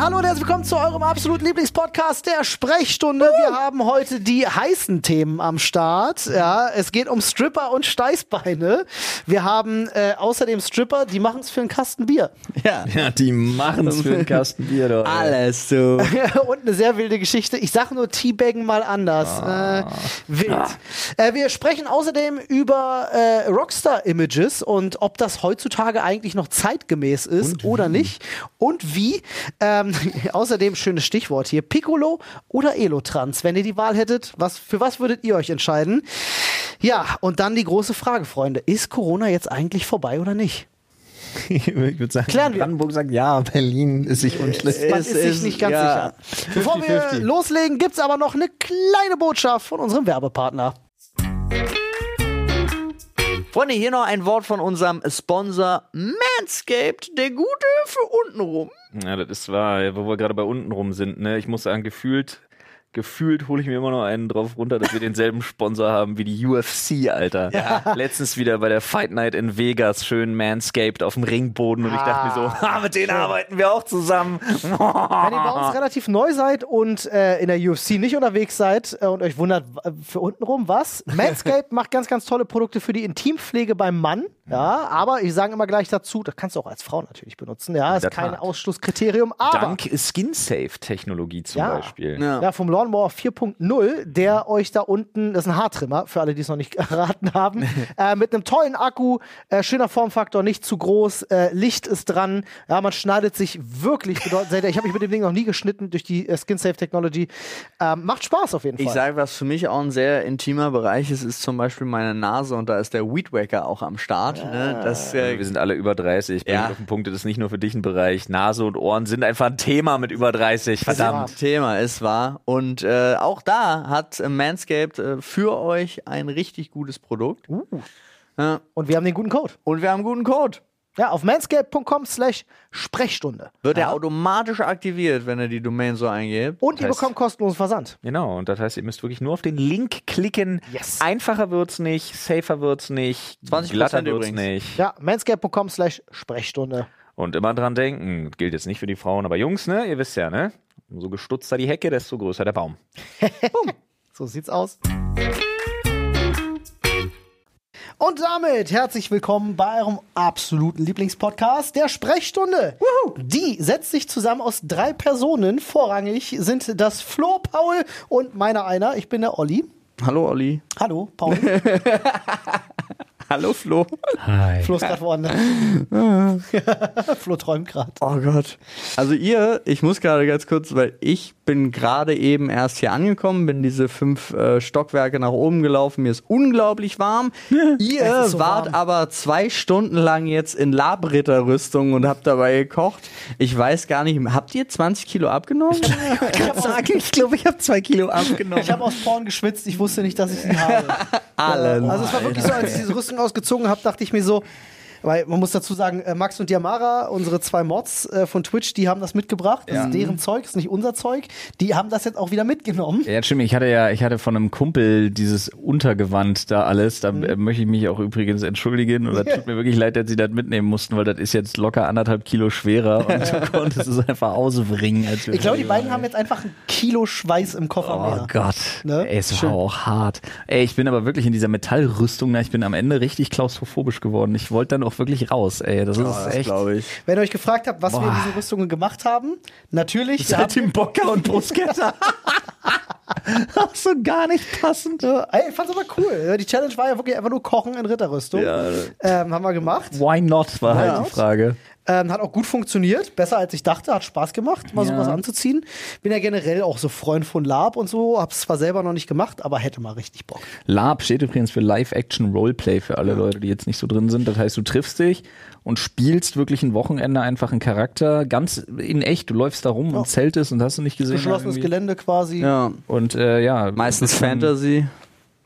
hallo und herzlich willkommen zu eurem absoluten Lieblingspodcast der Sprechstunde. Wir haben heute die heißen Themen am Start. Ja, es geht um Stripper und Steißbeine. Wir haben äh, außerdem Stripper, die machen es für einen Kasten Bier. Ja, Ja, die machen's für einen Kasten Bier, doch. alles so. und eine sehr wilde Geschichte. Ich sage nur Teabaggen mal anders. Äh, wild. Äh, wir sprechen außerdem über äh, Rockstar-Images und ob das heutzutage eigentlich noch zeitgemäß ist oder nicht. Und wie. Ähm, außerdem schönes Stichwort hier. Piccolo oder Elotrans. Wenn ihr die Wahl hättet, was, für was würdet ihr euch entscheiden? Ja, und dann die große Frage, Freunde. Ist Corona jetzt eigentlich vorbei oder nicht? Ich würde sagen, Klären wir. Brandenburg sagt ja, Berlin ist sich unschlüssig. Man Es ist sich nicht ganz ja, sicher. Bevor wir 50-50. loslegen, gibt's aber noch eine kleine Botschaft von unserem Werbepartner. Freunde, hier noch ein Wort von unserem Sponsor Manscaped, der Gute für untenrum. Ja, das ist wahr, wo wir gerade bei unten rum sind. Ne? Ich muss sagen, gefühlt, gefühlt hole ich mir immer noch einen drauf runter, dass wir denselben Sponsor haben wie die UFC, Alter. Letztens wieder bei der Fight Night in Vegas, schön manscaped auf dem Ringboden und ich dachte mir so, ah, mit denen arbeiten wir auch zusammen. Wenn ihr bei uns relativ neu seid und äh, in der UFC nicht unterwegs seid äh, und euch wundert, für untenrum was, Manscaped macht ganz, ganz tolle Produkte für die Intimpflege beim Mann. Ja, aber ich sage immer gleich dazu, das kannst du auch als Frau natürlich benutzen. Ja, ist kein Tat. Ausschlusskriterium, aber Dank Skin-Safe-Technologie zum Ja. Beispiel. Ja. Ja, vom Lawnmower 4.0, der euch da unten, das ist ein Haartrimmer, für alle, die es noch nicht erraten haben, äh, mit einem tollen Akku, äh, schöner Formfaktor, nicht zu groß, äh, Licht ist dran, ja, man schneidet sich wirklich bedeutend. Ich habe mich mit dem Ding noch nie geschnitten durch die äh, Skin Safe Technology. Ähm, macht Spaß auf jeden Ich Fall. sage, was für mich auch ein sehr intimer Bereich ist, ist zum Beispiel meine Nase und da ist der Weed Wacker auch am Start. Ne? Das, äh, Wir sind alle über 30. Ich bin Ja. auf den Punkt, das ist nicht nur für dich ein Bereich. Nase und Ohren sind einfach ein Thema mit über 30. Verdammt. Thema ist wahr. Und äh, auch da hat äh, Manscaped äh, für euch ein richtig gutes Produkt. Ja. Und wir haben den guten Code. Und wir haben einen guten Code. Ja, auf manscaped.com slash Sprechstunde. Wird er automatisch aktiviert, wenn ihr die Domain so eingebt. Und ihr heißt- bekommt kostenlosen Versand. Genau, und das heißt, ihr müsst wirklich nur auf den Link klicken. Yes. Einfacher wird's nicht, safer wird's nicht, 20% glatter wird's übrigens. nicht. Ja, manscaped.com slash Sprechstunde. Und immer dran denken, gilt jetzt nicht für die Frauen, aber Jungs, ne, ihr wisst ja, ne? Umso gestutzter die Hecke, desto größer der Baum. So sieht's aus. Und damit herzlich willkommen bei eurem absoluten Lieblingspodcast, der Sprechstunde. Die setzt sich zusammen aus drei Personen. Vorrangig sind das Flo, Paul und meiner einer. Ich bin der Olli. Hallo Olli. Hallo, Paul. Hallo Flo. Hi. Flo ist gerade woanders. Flo träumt gerade. Oh Gott. Also ihr, ich muss gerade ganz kurz, weil ich bin gerade eben erst hier angekommen, bin diese fünf äh, Stockwerke nach oben gelaufen, mir ist unglaublich warm. ihr so wart warm. aber zwei Stunden lang jetzt in Labritterrüstung und habt dabei gekocht. Ich weiß gar nicht, habt ihr 20 Kilo abgenommen? Ich habe sagen, ich glaube, ich habe zwei Kilo abgenommen. hab aus Porn geschwitzt. Ich wusste nicht, dass ich sie habe. Alle. Also es war wirklich so, als ich diese Rüstung ausgezogen habe, dachte ich mir so, weil man muss dazu sagen, äh, Max und Diamara, unsere zwei Mods äh, von Twitch, die haben das mitgebracht. Das ist deren Zeug, ist nicht unser Zeug. Die haben das jetzt auch wieder mitgenommen. Ja, stimmt. Ich hatte ja, ich hatte von einem Kumpel dieses Untergewand da alles. Da äh, möchte ich mich auch übrigens entschuldigen. Und das tut mir wirklich leid, dass sie das mitnehmen mussten, weil das ist jetzt locker anderthalb Kilo schwerer und du konntest es einfach ausbringen. Ich glaube, die beiden haben jetzt einfach ein Kilo Schweiß im Koffer Oh mehr. Gott, Ne? Ey, es war auch hart. Ey, ich bin aber wirklich in dieser Metallrüstung, na, ich bin am Ende richtig klaustrophobisch geworden. Ich wollte dann auch wirklich raus, ey. Das ist das echt. glaube ich. Wenn ihr euch gefragt habt, was wir in Boah. diesen Rüstungen gemacht haben, natürlich. haben- Tim Bocker und Bruschetta. Ach, so gar nicht passend. Ja, ey, ich fand's aber cool. Die Challenge war ja wirklich einfach nur Kochen in Ritterrüstung. Ähm, haben wir gemacht. Why not, war halt not? die Frage. Ähm, hat auch gut funktioniert, besser als ich dachte, hat Spaß gemacht, mal Ja. sowas anzuziehen. Bin ja generell auch so Freund von Lab und so, hab's zwar selber noch nicht gemacht, aber hätte mal richtig Bock. LARP steht übrigens für Live-Action Roleplay für alle Leute, die jetzt nicht so drin sind. Das heißt, du triffst dich und spielst wirklich ein Wochenende einfach einen Charakter, ganz in echt. Du läufst da rum und zeltest und hast du nicht gesehen. Geschlossenes. Gelände quasi. Ja. Und äh, ja, Meistens Fantasy.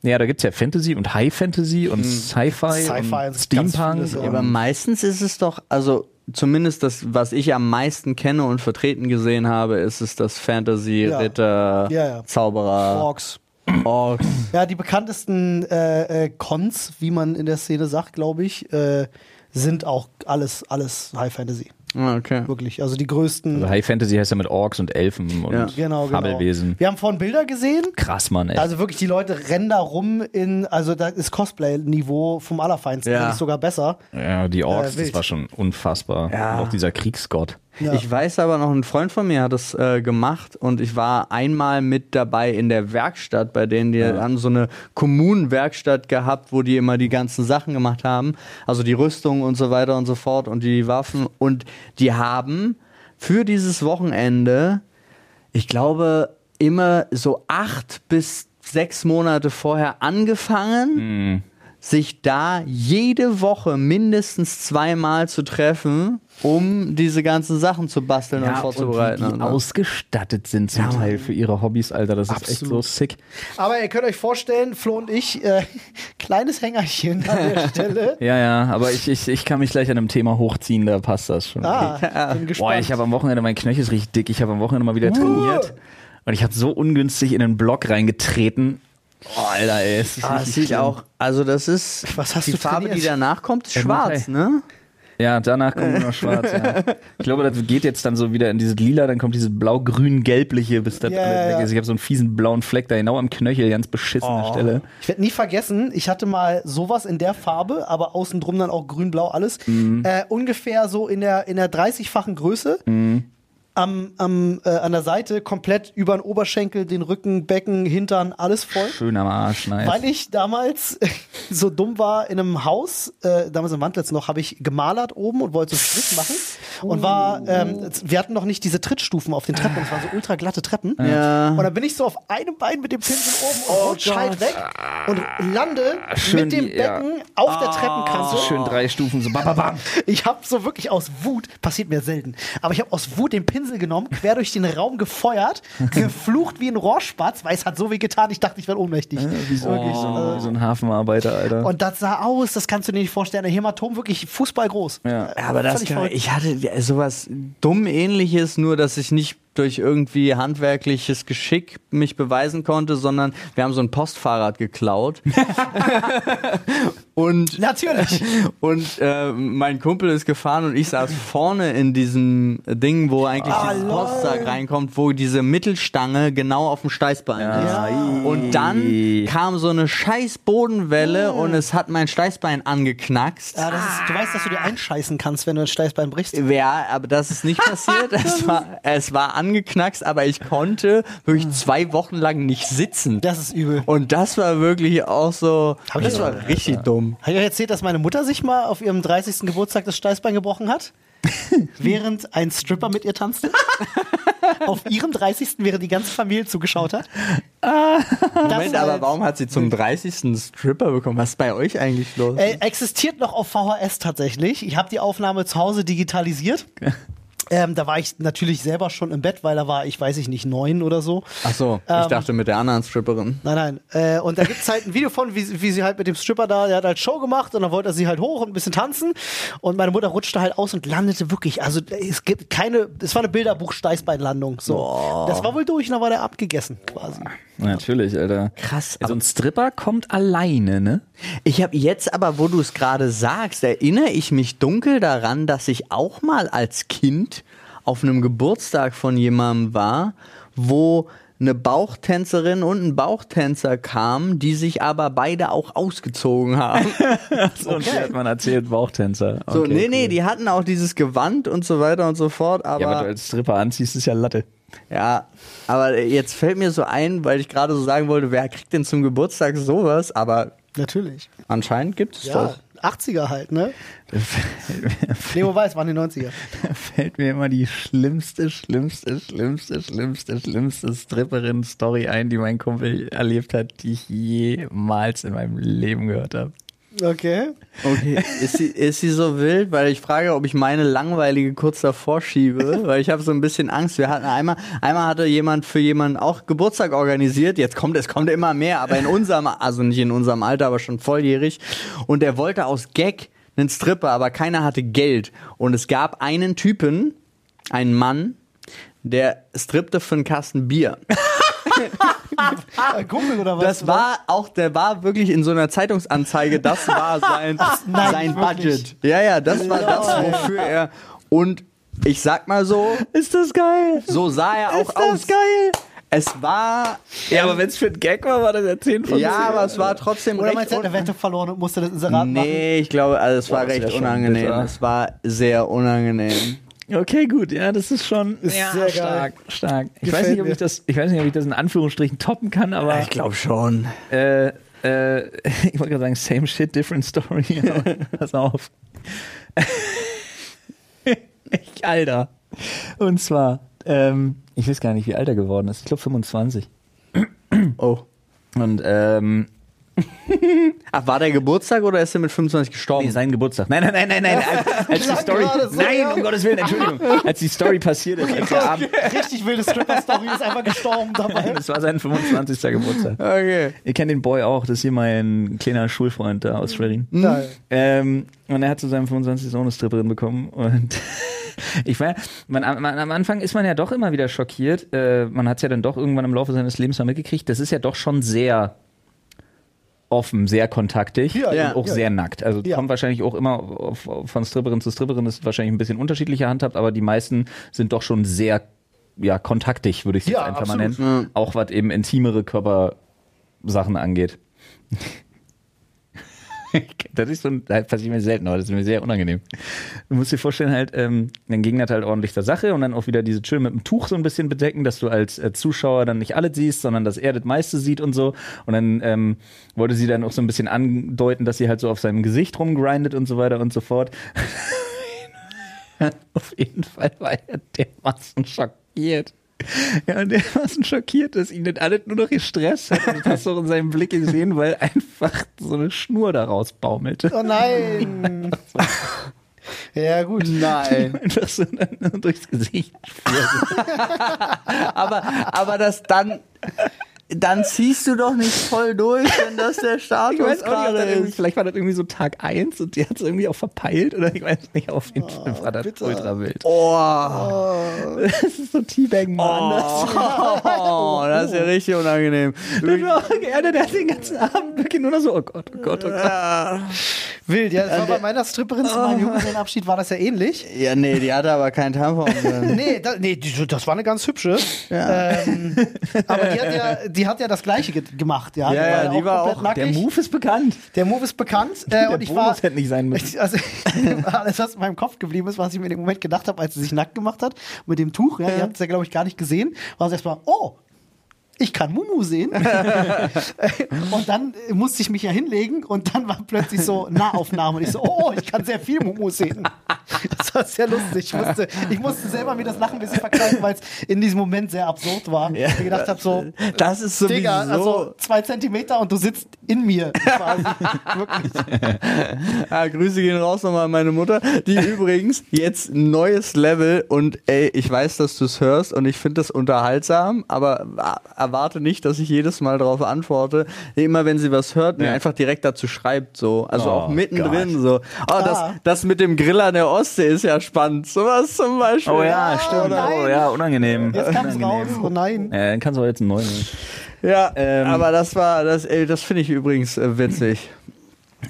Ja, da gibt's ja Fantasy und High Fantasy und Sci-Fi Sci-Fi und Steampunk. ja. Ja, aber meistens ist es doch, also zumindest das, was ich am meisten kenne und vertreten gesehen habe, ist es das Fantasy, Ja. Ritter, Ja, ja. Zauberer, Orks. Orks. Ja, die bekanntesten äh, äh, Cons, wie man in der Szene sagt, glaube ich, äh, sind auch alles, alles High Fantasy. Ah, Okay. Wirklich. Also die größten. Also High Fantasy heißt ja mit Orks und Elfen und Ja. genau, genau. Fabelwesen. Wir haben vorhin Bilder gesehen. Krass, Mann, ey. Also wirklich, die Leute rennen da rum in, also da ist Cosplay-Niveau vom Allerfeinsten, Ja. sogar besser. ja, die Orks, Äh, das war schon unfassbar. Ja. Und auch dieser Kriegsgott. Ja. Ich weiß aber noch, ein Freund von mir hat das äh, gemacht und ich war einmal mit dabei in der Werkstatt, bei denen die haben so eine Kommunenwerkstatt gehabt, wo die immer die ganzen Sachen gemacht haben, also die Rüstung und so weiter und so fort und die Waffen und die haben für dieses Wochenende, ich glaube, immer so acht bis sechs Monate vorher angefangen sich da jede Woche mindestens zweimal zu treffen, um diese ganzen Sachen zu basteln und vorzubereiten. und wie die so. ausgestattet sind zum Teil für ihre Hobbys, Alter. Das ist echt so Absolut. sick. Aber ihr könnt euch vorstellen, Flo und ich, äh, kleines Hängerchen an der Stelle. Ja, ja, aber ich, ich, ich kann mich gleich an einem Thema hochziehen, da passt das schon. Ah, bin gespannt. Boah, ich habe am Wochenende, mein Knöchel ist richtig dick, ich habe am Wochenende mal wieder trainiert und ich habe so ungünstig in den Block reingetreten. Oh, Alter, ey, es ist Ah, das sieht auch, also das ist, Was hast die du Farbe, trainiert? die danach kommt, ist schwarz, ne? Ja, danach kommt nur noch schwarz, ja. Ich glaube, das geht jetzt dann so wieder in dieses Lila, dann kommt dieses blau-grün-gelbliche, bis das ja, weg ist. Ich habe so einen fiesen blauen Fleck da genau am Knöchel, ganz beschissene Stelle. Ich werde nie vergessen, ich hatte mal sowas in der Farbe, aber außen drum dann auch grün-blau alles. Äh, ungefähr so in der, in der 30-fachen Größe. Am, am, äh, an der Seite komplett über den Oberschenkel, den Rücken, Becken, Hintern, alles voll. Schön am Arsch, nice. Weil ich damals so dumm war in einem Haus, äh, damals im Wandlitz noch, habe ich gemalert oben und wollte so Strich machen. Und war, ähm, wir hatten noch nicht diese Trittstufen auf den Treppen, es waren so ultra glatte Treppen. Ja. Und dann bin ich so auf einem Bein mit dem Pinsel oben und rutsch halt weg und lande Schön mit dem die- ja. Becken auf der Treppenkante. so schön drei Stufen, so bam, bam, bam. Ich habe so wirklich aus Wut, passiert mir selten, aber ich habe aus Wut den Pinsel genommen, quer durch den Raum gefeuert, geflucht wie ein Rohrspatz, weil es hat so weh getan, ich dachte, ich werde ohnmächtig. Wie so, wie so, ein, wie so ein Hafenarbeiter, Alter. Und das sah aus, das kannst du dir nicht vorstellen. Ein Hämatom wirklich Fußball groß. ja. Ja, aber das kann, verrückt. ich hatte ja, sowas dumm ähnliches, nur dass ich nicht durch irgendwie handwerkliches Geschick mich beweisen konnte, sondern wir haben so ein Postfahrrad geklaut. und Natürlich. und äh, mein Kumpel ist gefahren und ich saß vorne in diesem Ding, wo eigentlich Ah, dieses. Postsack reinkommt, wo diese Mittelstange genau auf dem Steißbein ist. Ja. Und dann kam so eine scheiß Bodenwelle und es hat mein Steißbein angeknackst. Ja, ist, du weißt, dass du dir einscheißen kannst, wenn du ein Steißbein brichst. Ja, aber das ist nicht passiert. es, war, es war angeknackst, aber ich konnte wirklich zwei Wochen lang nicht sitzen. Das ist übel. Und das war wirklich auch so, Hab ich das auch. war richtig dumm. Habe ich euch erzählt, dass meine Mutter sich mal auf ihrem 30. Geburtstag das Steißbein gebrochen hat? während ein Stripper mit ihr tanzte? auf ihrem 30. während die ganze Familie zugeschaut hat? Das Moment, aber halt- warum hat sie zum 30. einen Stripper bekommen? Was ist bei euch eigentlich los? Äh, existiert noch auf VHS tatsächlich. Ich habe die Aufnahme zu Hause digitalisiert. Ähm, da war ich natürlich selber schon im Bett, weil da war ich, weiß ich nicht, neun oder so. Ach so, ich ähm, dachte mit der anderen Stripperin. Nein, nein. Äh, und da gibt's halt ein Video von, wie, wie sie halt mit dem Stripper da, der hat halt Show gemacht und dann wollte er sie halt hoch und ein bisschen tanzen. Und meine Mutter rutschte halt aus und landete wirklich. Also es gibt keine, es war eine Bilderbuch-Steißbeinlandung. So. Das war wohl durch und dann war der abgegessen quasi. Natürlich, Alter. Krass, So ein Stripper kommt alleine, ne? Ich habe jetzt aber, wo du es gerade sagst, erinnere ich mich dunkel daran, dass ich auch mal als Kind auf einem Geburtstag von jemandem war, wo eine Bauchtänzerin und ein Bauchtänzer kamen, die sich aber beide auch ausgezogen haben. So, und die hat man erzählt, Bauchtänzer. So, Okay, nee, nee, cool. die hatten auch dieses Gewand und so weiter und so fort, aber Ja, aber du als Stripper anziehst, ist ja Latte. Ja, aber jetzt fällt mir so ein, weil ich gerade so sagen wollte, wer kriegt denn zum Geburtstag sowas? Aber Natürlich. anscheinend gibt es Ja, das. 80er halt, ne? Leo weiß, waren die 90er. Da fällt mir immer die schlimmste, schlimmste, schlimmste, schlimmste, schlimmste Stripperin-Story ein, die mein Kumpel erlebt hat, die ich jemals in meinem Leben gehört habe. Okay. Okay, ist sie, ist sie so wild? Weil ich frage, ob ich meine langweilige kurz davor schiebe, weil ich habe so ein bisschen Angst. Wir hatten einmal, einmal hatte jemand für jemanden auch Geburtstag organisiert. Jetzt kommt, es kommt immer mehr, aber in unserem, also nicht in unserem Alter, aber schon volljährig. Und der wollte aus Gag einen Stripper, aber keiner hatte Geld. Und es gab einen Typen, einen Mann, der strippte für einen Kasten Bier. Ein Kumpel oder was? Das war auch, der war wirklich in so einer Zeitungsanzeige, das war sein, nein, sein wirklich? Budget. Ja, ja, das war das, wofür er. Und ich sag mal so, Ist das geil? so sah er auch Ist das aus. geil? Es war, Ja, aber wenn es für ein Gag war, war das ja 10 von ja, 10. aber es war trotzdem Oder recht meinst du, hat eine Wette verloren und musste das Inserat machen? Nee, ich glaube, also es war wär recht unangenehm. bitter. Es war sehr unangenehm. Okay, gut, ja, das ist schon Ist ja, sehr geil. stark, stark. Ich Gefällt weiß nicht, ob ich das, ich weiß nicht, ob ich das in Anführungsstrichen toppen kann, aber Ich glaube schon. äh, äh, ich wollte gerade sagen, same shit, different story. Pass auf. ich, Alter. Und zwar, ähm, ich weiß gar nicht, wie alt er geworden ist. Ich glaube 25. Oh. Und ähm, Ach, war der Geburtstag oder ist er mit 25 gestorben? Nee, sein Geburtstag. Nein, nein, nein, nein, nein. Als, als die Story. so, nein, ja. um Gottes Willen, Entschuldigung. Als die Story passiert ist, als der Abend. Richtig wilde Stripper-Story ist einfach gestorben dabei. Das war sein 25. Geburtstag. Okay. Ihr kennt den Boy auch, das ist hier mein kleiner Schulfreund da aus Schwerin. Nein. Ähm, und er hat zu seinem 25. Sohn eine Stripperin bekommen. Und ich war, man, man, am Anfang ist man ja doch immer wieder schockiert. Äh, man hat es ja dann doch irgendwann im Laufe seines Lebens mal mitgekriegt. Das ist ja doch schon sehr offen, sehr kontaktig Ja, ja, und auch ja. sehr nackt. Also Ja. kommt wahrscheinlich auch immer auf, auf, von Stripperin zu Stripperin, ist wahrscheinlich ein bisschen unterschiedlicher handhabt, aber die meisten sind doch schon sehr ja, kontaktig, würde ich es Ja, jetzt einfach mal absolut. nennen. Auch was eben intimere Körpersachen angeht. Das ist so ein, das passiert mir selten, aber das ist mir sehr unangenehm. Du musst dir vorstellen, halt, ähm, dann ging das halt ordentlich der Sache und dann auch wieder diese Chill mit dem Tuch so ein bisschen bedecken, dass du als äh, Zuschauer dann nicht alles siehst, sondern dass er das meiste sieht und so. Und dann ähm, wollte sie dann auch so ein bisschen andeuten, dass sie halt so auf seinem Gesicht rumgrindet und so weiter und so fort. auf jeden Fall war er dermaßen schockiert. Ja, dermaßen schockiert, dass ihn das alles nur noch gestresst hat. Und das hast du auch in seinem Blick gesehen, weil einfach so eine Schnur daraus baumelte. Oh nein. Ja, gut. Nein. Einfach so durchs Gesicht aber, aber das dann, dann ziehst du doch nicht voll durch, wenn das der Status Ich weiß gerade das ist. vielleicht war das irgendwie so Tag 1 und die hat es irgendwie auch verpeilt oder ich weiß nicht, auf jeden Fall war das bitter. ultra wild. Oh, Das ist so Teabaggen, Mann. Das, oh, das ist ja richtig unangenehm. das gerne, der hat den ganzen Abend wirklich nur noch so, oh Gott, oh Gott, oh Gott. Wild, ja. Das war bei meiner Stripperin zu meinem Junggesellenabschied war das ja ähnlich. Ja, nee, die hatte aber keinen Tampon. Nee, da, nee, das war eine ganz hübsche. Ähm, aber die hat ja, die hat ja das Gleiche ge gemacht, ja. Ja, ja, die war auch- Der nackig. Move ist bekannt. Der Move ist bekannt. Äh, Der und ich Bonus war, hätte nicht sein müssen. Also, alles, was in meinem Kopf geblieben ist, was ich mir in dem Moment gedacht habe, als sie sich nackt gemacht hat, mit dem Tuch, ja, ihr habt es ja, glaube ich, gar nicht gesehen, war es erstmal, oh, ich kann Mumu sehen. und dann musste ich mich ja hinlegen und dann war plötzlich so Nahaufnahme und ich so, oh, ich kann sehr viel Mumu sehen. Das war sehr lustig. Ich musste, ich musste selber mir das Lachen ein bisschen verkleiden, weil es in diesem Moment sehr absurd war. Ja. Ich gedacht habe, so, Das ist sowieso. Digga, also zwei Zentimeter und du sitzt in mir quasi. Wirklich. Ah, Grüße gehen raus nochmal an meine Mutter, die übrigens jetzt ein neues Level und ey, ich weiß, dass du es hörst und ich finde das unterhaltsam, aber a- erwarte nicht, dass ich jedes Mal darauf antworte. Immer wenn sie was hört, mir Ja. einfach direkt dazu schreibt, so. Also Oh auch mittendrin Gott. so. Oh, das, Ah. das mit dem Grill an der Ostsee ist ja spannend. Sowas zum Beispiel. Oh ja, stimmt. nein. Oh ja, unangenehm. Jetzt kam es raus. Unangenehm. Oh nein. Ja, dann kannst du auch jetzt einen neuen. nehmen. Ja, Ähm. aber das war, das, ey, das finde ich übrigens äh, witzig.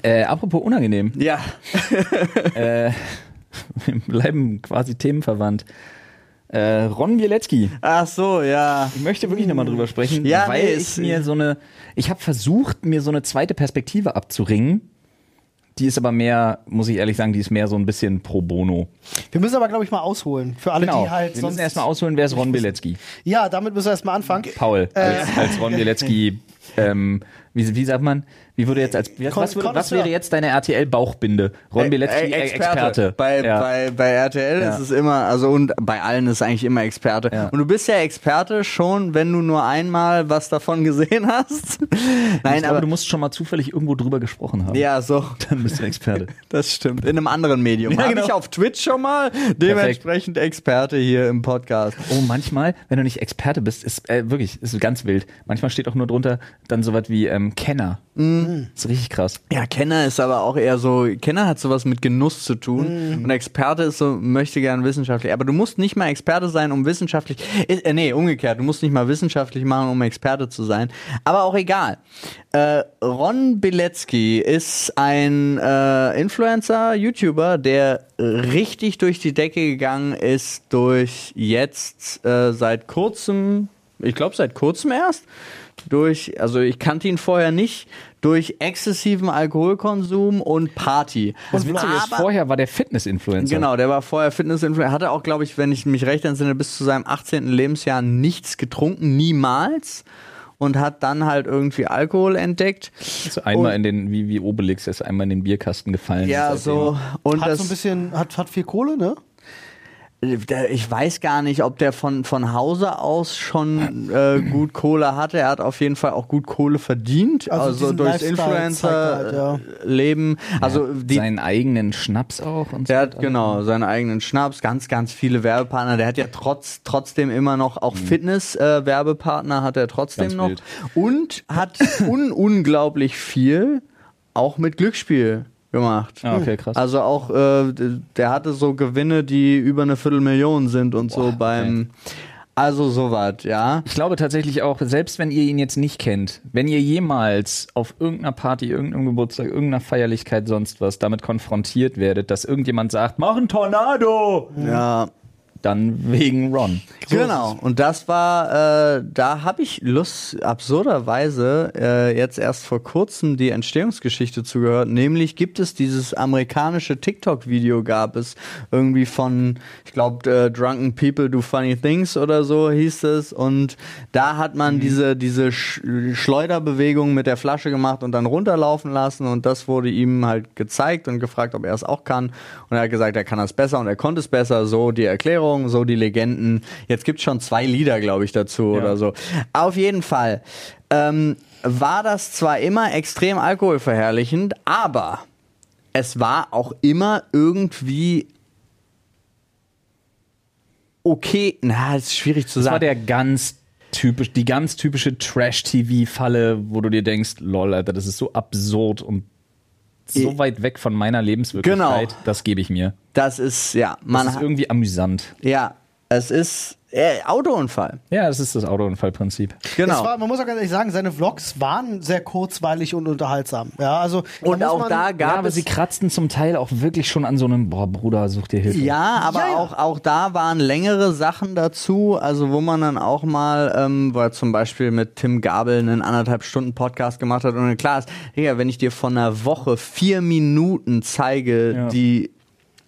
Äh, apropos unangenehm. Ja. äh, wir bleiben quasi themenverwandt. Äh, Ron Bielecki. Ach so, ja. Ich möchte wirklich nochmal drüber sprechen, Ja, weil nee, ich ist- mir so eine, ich habe versucht, mir so eine zweite Perspektive abzuringen. Die ist aber mehr, muss ich ehrlich sagen, die ist mehr so ein bisschen pro bono. Wir müssen aber, glaube ich, mal ausholen. Für alle, Genau. die halt wir sonst. müssen erstmal ausholen, wer ist Ron Bielecki? ja, damit müssen wir erstmal anfangen. Paul, Äh. als, als Ron Bielecki, ähm, wie, wie sagt man, wie würde jetzt als, was, Kon- was, würde, was wäre jetzt deine RTL-Bauchbinde? Ron Bielecki, Äh, äh, Experte. Bei, ja. bei, bei RTL Ja. ist es immer, also und bei allen ist es eigentlich immer Experte. Ja. Und du bist ja Experte schon, wenn du nur einmal was davon gesehen hast. Nein, glaube, aber du musst schon mal zufällig irgendwo drüber gesprochen haben. ja, so. Dann bist du Experte. Das stimmt. In einem anderen Medium. Ja, genau. ich auf Twitch schon mal. Dementsprechend Experte hier im Podcast. Oh, manchmal, wenn du nicht Experte bist, ist äh, wirklich, ist ganz wild. Manchmal steht auch nur drunter, Dann sowas wie ähm, Kenner. Mhm. Das ist richtig krass. Ja, Kenner ist aber auch eher so, Kenner hat sowas mit Genuss zu tun und Experte ist so, möchte gern wissenschaftlich. Aber du musst nicht mal Experte sein, um wissenschaftlich, äh, nee, umgekehrt, du musst nicht mal wissenschaftlich machen, um Experte zu sein. Aber auch egal. Äh, Ron Bilecki ist ein äh, Influencer, YouTuber, der richtig durch die Decke gegangen ist durch jetzt äh, seit kurzem, ich glaube seit kurzem erst, durch, also ich kannte ihn vorher nicht, durch exzessiven Alkoholkonsum und Party. Das Witzige ist, vorher war der Fitness-Influencer. Genau, der war vorher Fitness-Influencer, hatte auch, glaube ich, wenn ich mich recht entsinne, bis zu seinem 18. Lebensjahr nichts getrunken, niemals. Und hat dann halt irgendwie Alkohol entdeckt. Ist einmal Und- in den, wie, wie Obelix, ist einmal in den Bierkasten gefallen. Ja, so. Und Hat das, so ein bisschen, hat, hat viel Kohle, ne? Ich weiß gar nicht, ob der von, von Hause aus schon äh, gut Kohle hatte. Er hat auf jeden Fall auch gut Kohle verdient. Also Also, durchs er halt, ja. Influencer-Leben. Also die, Seinen eigenen Schnaps auch und Der so. hat genau seinen eigenen Schnaps, ganz, ganz viele Werbepartner. Der hat ja trotz, trotzdem immer noch auch Fitness-Werbepartner hat er trotzdem Ganz noch wild. und hat un unglaublich viel auch mit Glücksspiel gemacht. Ah, okay, krass. Also auch, äh, der hatte so Gewinne, die über eine Viertelmillion sind und so beim, also sowas, ja. Ich glaube tatsächlich auch, selbst wenn ihr ihn jetzt nicht kennt, wenn ihr jemals auf irgendeiner Party, irgendeinem Geburtstag, irgendeiner Feierlichkeit, sonst was damit konfrontiert werdet, dass irgendjemand sagt, mach ein Tornado, Ja, dann wegen Ron. genau. Und das war, äh, da habe ich Lust, absurderweise äh, jetzt erst vor kurzem die Entstehungsgeschichte zugehört. Nämlich gibt es dieses amerikanische TikTok-Video, gab es irgendwie von, ich glaube, äh, Drunken People Do Funny Things oder so hieß es. Und da hat man diese, diese Sch Schleuderbewegung mit der Flasche gemacht und dann runterlaufen lassen. Und das wurde ihm halt gezeigt und gefragt, ob er es auch kann. Und er hat gesagt, er kann das besser und er konnte es besser. So die Erklärung, so die Legenden. Jetzt gibt's schon zwei Lieder, glaube ich, dazu Ja. oder so. Auf jeden Fall ähm, war das zwar immer extrem alkoholverherrlichend, aber es war auch immer irgendwie okay. Na, ist schwierig zu Das war sagen. der ganz typisch, die ganz typische Trash-TV-Falle, wo du dir denkst, lol, Alter, das ist so absurd und so I- weit weg von meiner Lebenswirklichkeit, Genau. das gebe ich mir. das ist ja, Das man ist hat, irgendwie amüsant. ja, es ist äh, Autounfall. Ja, das ist das Autounfallprinzip. Genau. Es war, man muss auch ganz ehrlich sagen, seine Vlogs waren sehr kurzweilig und unterhaltsam. Ja, also und auch man, da Ja, gab aber es sie kratzten zum Teil auch wirklich schon an so einem, boah, Bruder, such dir Hilfe. Ja, aber Ja, ja. Auch, auch da waren längere Sachen dazu, also wo man dann auch mal, ähm, wo er zum Beispiel mit Tim Gabel einen anderthalb Stunden Podcast gemacht hat und klar ist, Digga, wenn ich dir von einer Woche vier Minuten zeige, Ja. die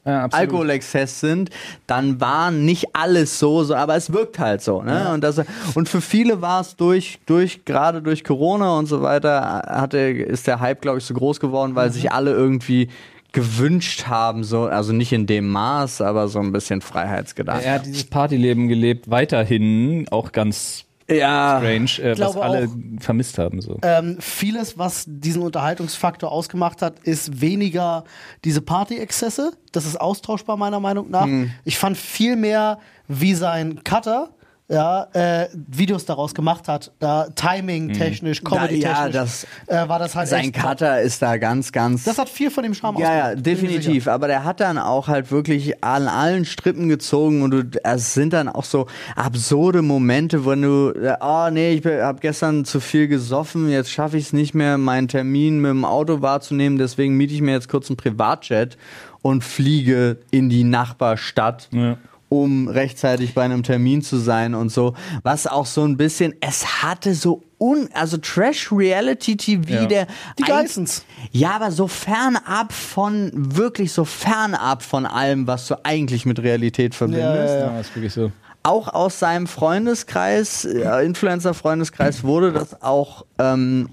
Ja. Alkoholexzess sind, dann war nicht alles so, so aber es wirkt halt so. Ne? Und, das, und für viele war es durch, durch, gerade durch Corona und so weiter, hatte, ist der Hype, glaube ich, so groß geworden, weil sich alle irgendwie gewünscht haben, so, also nicht in dem Maß, aber so ein bisschen Freiheitsgedanken. Er hat dieses Partyleben gelebt, weiterhin, auch ganz Ja, strange, äh, was alle auch- vermisst haben. So. ähm, vieles, was diesen Unterhaltungsfaktor ausgemacht hat, ist weniger diese Party-Exzesse. Das ist austauschbar meiner Meinung nach. Mhm. Ich fand viel mehr, wie sein Cutter ja, äh, Videos daraus gemacht hat. Da Timing technisch, Comedy Mhm. ja, technisch, das- äh, war das halt sein. Cutter ist da ganz, ganz. Das hat viel von dem Charme Ja, ja, definitiv. Aber der hat dann auch halt wirklich an allen Strippen gezogen und du, es sind dann auch so absurde Momente, wenn du, äh, oh nee, ich habe gestern zu viel gesoffen, jetzt schaffe ich es nicht mehr, meinen Termin mit dem Auto wahrzunehmen, deswegen miete ich mir jetzt kurz einen Privatjet und fliege in die Nachbarstadt. Ja. Um rechtzeitig bei einem Termin zu sein und so. Was auch so ein bisschen, es hatte so un, also Trash-Reality-TV, Ja. der Die Geissens. ja, aber so fernab von, wirklich so fernab von allem, was du eigentlich mit Realität verbindest. Ja, ja, Ja, ist wirklich so. Auch aus seinem Freundeskreis, äh, Influencer-Freundeskreis, wurde das auch ähm,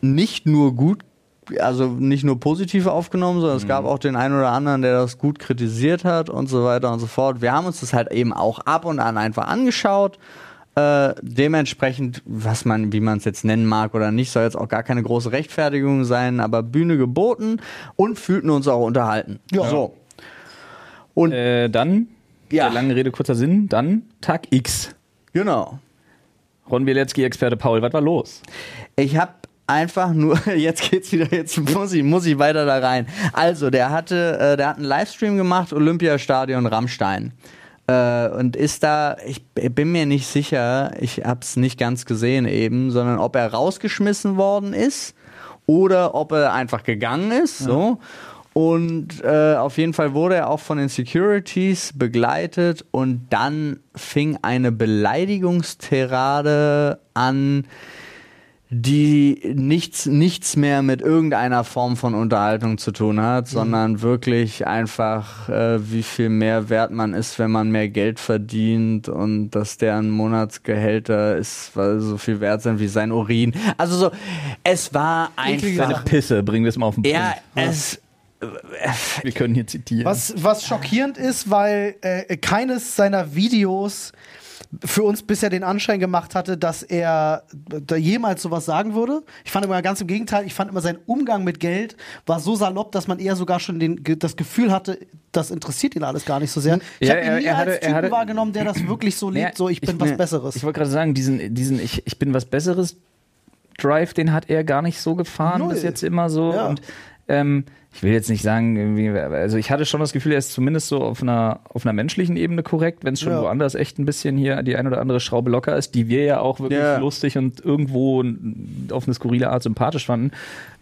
nicht nur gut, also nicht nur positiv aufgenommen, sondern es gab auch den einen oder anderen, der das gut kritisiert hat und so weiter und so fort. Wir haben uns das halt eben auch ab und an einfach angeschaut. Äh, dementsprechend, was man, wie man es jetzt nennen mag oder nicht, soll jetzt auch gar keine große Rechtfertigung sein, aber Bühne geboten und fühlten uns auch unterhalten. Ja. So. Und Äh, dann, Ja. der lange Rede, kurzer Sinn, dann Tag X. genau. Ron Bielecki, Experte Paul, was war los? Ich habe einfach nur, jetzt geht's wieder, jetzt muss ich, muss ich weiter da rein. Also, der hatte, äh, der hat einen Livestream gemacht, Olympiastadion Rammstein. Äh, und ist da, ich bin mir nicht sicher, ich hab's nicht ganz gesehen eben, sondern ob er rausgeschmissen worden ist oder ob er einfach gegangen ist, so. Und äh, auf jeden Fall wurde er auch von den Securities begleitet und dann fing eine Beleidigungsterade an, die nichts, nichts mehr mit irgendeiner Form von Unterhaltung zu tun hat, sondern wirklich einfach, äh, wie viel mehr wert man ist, wenn man mehr Geld verdient und dass deren Monatsgehälter ist, weil so viel wert sind wie sein Urin. Also so, es war Seine einfach. Pisse, bringen wir es mal auf den Punkt. Ja, es. Wir können hier zitieren. Was, was schockierend ist, weil äh, keines seiner Videos für uns bisher den Anschein gemacht hatte, dass er da jemals sowas sagen würde. Ich fand immer ganz im Gegenteil, ich fand immer sein Umgang mit Geld war so salopp, dass man eher sogar schon den, das Gefühl hatte, das interessiert ihn alles gar nicht so sehr. Ich Ja, habe ihn er- nie er hatte- als Typen hatte- wahrgenommen, der das wirklich so lebt, Ja, so ich bin ich- was ja, Besseres. Ich wollte gerade sagen, diesen, diesen ich, ich bin was Besseres Drive, den hat er gar nicht so gefahren Null. bis jetzt immer so. Ja. Und ähm, ich will jetzt nicht sagen, also ich hatte schon das Gefühl, er ist zumindest so auf einer, auf einer menschlichen Ebene korrekt, wenn es schon Ja. woanders echt ein bisschen hier die ein oder andere Schraube locker ist, die wir ja auch wirklich Ja. lustig und irgendwo auf eine skurrile Art sympathisch fanden.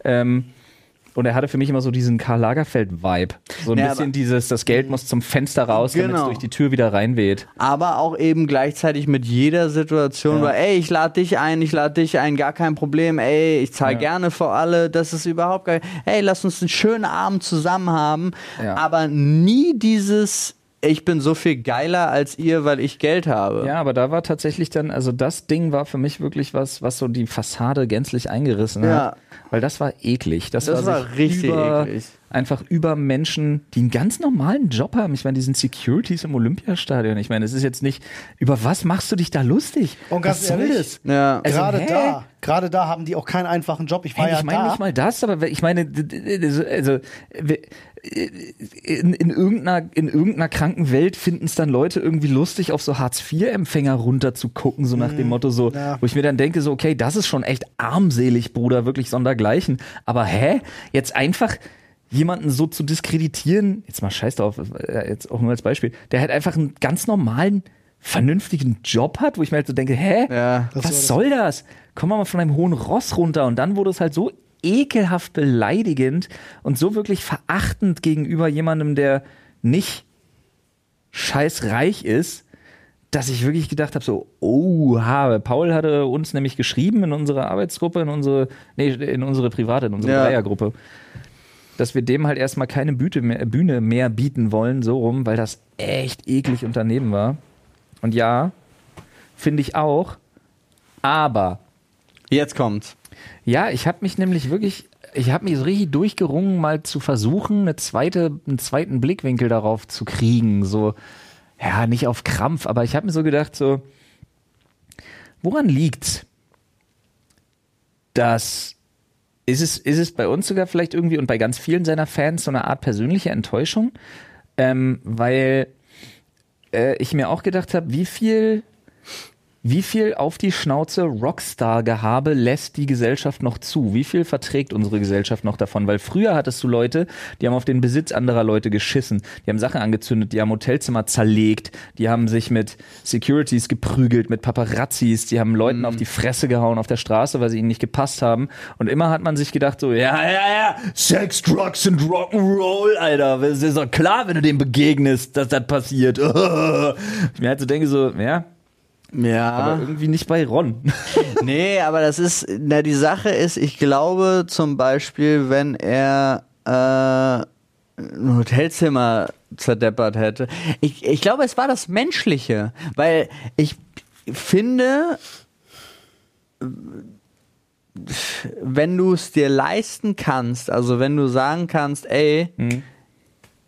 Ähm, und er hatte für mich immer so diesen Karl Lagerfeld-Vibe. So ein Ja, bisschen dieses, das Geld muss zum Fenster raus, damit es Genau. durch die Tür wieder reinweht. aber auch eben gleichzeitig mit jeder Situation, Ja. weil, ey, ich lade dich ein, ich lade dich ein, gar kein Problem, ey, ich zahle Ja. gerne für alle, das ist überhaupt gar hey, lass uns einen schönen Abend zusammen haben, aber nie dieses, ich bin so viel geiler als ihr, weil ich Geld habe. Ja, aber da war tatsächlich dann, also das Ding war für mich wirklich was, was so die Fassade gänzlich eingerissen Ja. hat. Weil das war eklig. Das, Das war sich richtig über, eklig. Einfach über Menschen, die einen ganz normalen Job haben. Ich meine, die sind Securities im Olympiastadion. Ich meine, es ist jetzt nicht, über was machst du dich da lustig? Und ganz was soll ehrlich, das? Ja. Also, gerade hä? da, gerade da haben die auch keinen einfachen Job. Ich war Hey, ja ich meine nicht mal das, aber ich meine, also in, in, irgendeiner, in irgendeiner kranken Welt finden es dann Leute irgendwie lustig, auf so Hartz-IV-Empfänger runter zu gucken, so nach dem Motto so, ja. wo ich mir dann denke, so, okay, das ist schon echt armselig, Bruder, wirklich sondergleichen. Aber hä? Jetzt einfach jemanden so zu diskreditieren, jetzt mal scheiß drauf, äh, jetzt auch nur als Beispiel, der halt einfach einen ganz normalen, vernünftigen Job hat, wo ich mir halt so denke, hä? Ja. Was das. soll das? Komm mal von einem hohen Ross runter und dann wurde es halt so ekelhaft beleidigend und so wirklich verachtend gegenüber jemandem, der nicht scheißreich ist, dass ich wirklich gedacht habe, so, oh, habe. Paul hatte uns nämlich geschrieben in unsere Arbeitsgruppe, in unsere, nee, in unsere private, in unsere Ja. Dreiergruppe, dass wir dem halt erstmal keine Bühne mehr, Bühne mehr bieten wollen, so rum, weil das echt eklig und daneben war. Und ja, finde ich auch. Aber Jetzt kommt's. ja, ich habe mich nämlich wirklich, ich habe mich so richtig durchgerungen, mal zu versuchen, eine zweite, einen zweiten Blickwinkel darauf zu kriegen. So, ja, nicht auf Krampf, aber ich habe mir so gedacht, so, woran liegt's? Dass ist es, ist es bei uns sogar vielleicht irgendwie und bei ganz vielen seiner Fans so eine Art persönliche Enttäuschung, ähm, weil äh, ich mir auch gedacht habe, wie viel wie viel auf die Schnauze Rockstar-Gehabe lässt die Gesellschaft noch zu? Wie viel verträgt unsere Gesellschaft noch davon? Weil früher hattest du Leute, die haben auf den Besitz anderer Leute geschissen, die haben Sachen angezündet, die haben Hotelzimmer zerlegt, die haben sich mit Securities geprügelt, mit Paparazzis, die haben Leuten auf die Fresse gehauen auf der Straße, weil sie ihnen nicht gepasst haben. Und immer hat man sich gedacht so, ja, ja, ja, Sex, Drugs und Rock'n'Roll, Alter. Es ist doch klar, wenn du dem begegnest, dass das passiert. ich mir halt so denke so, ja, Ja. aber irgendwie nicht bei Ron. nee, aber das ist, na, die Sache ist, ich glaube zum Beispiel, wenn er äh, ein Hotelzimmer zerdeppert hätte. Ich, ich glaube, es war das Menschliche, weil ich finde, wenn du es dir leisten kannst, also wenn du sagen kannst, ey,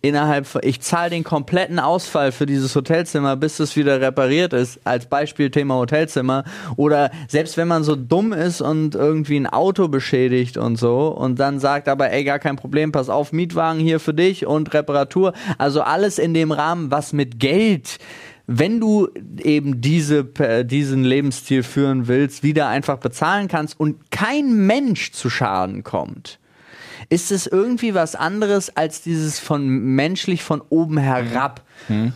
innerhalb von, ich zahle den kompletten Ausfall für dieses Hotelzimmer, bis es wieder repariert ist, als Beispiel Thema Hotelzimmer, oder selbst wenn man so dumm ist und irgendwie ein Auto beschädigt und so und dann sagt aber, ey, gar kein Problem, pass auf, Mietwagen hier für dich und Reparatur, also alles in dem Rahmen, was mit Geld wenn du eben diese, äh, diesen Lebensstil führen willst, wieder einfach bezahlen kannst und kein Mensch zu Schaden kommt, ist es irgendwie was anderes als dieses von menschlich von oben herab. Mhm.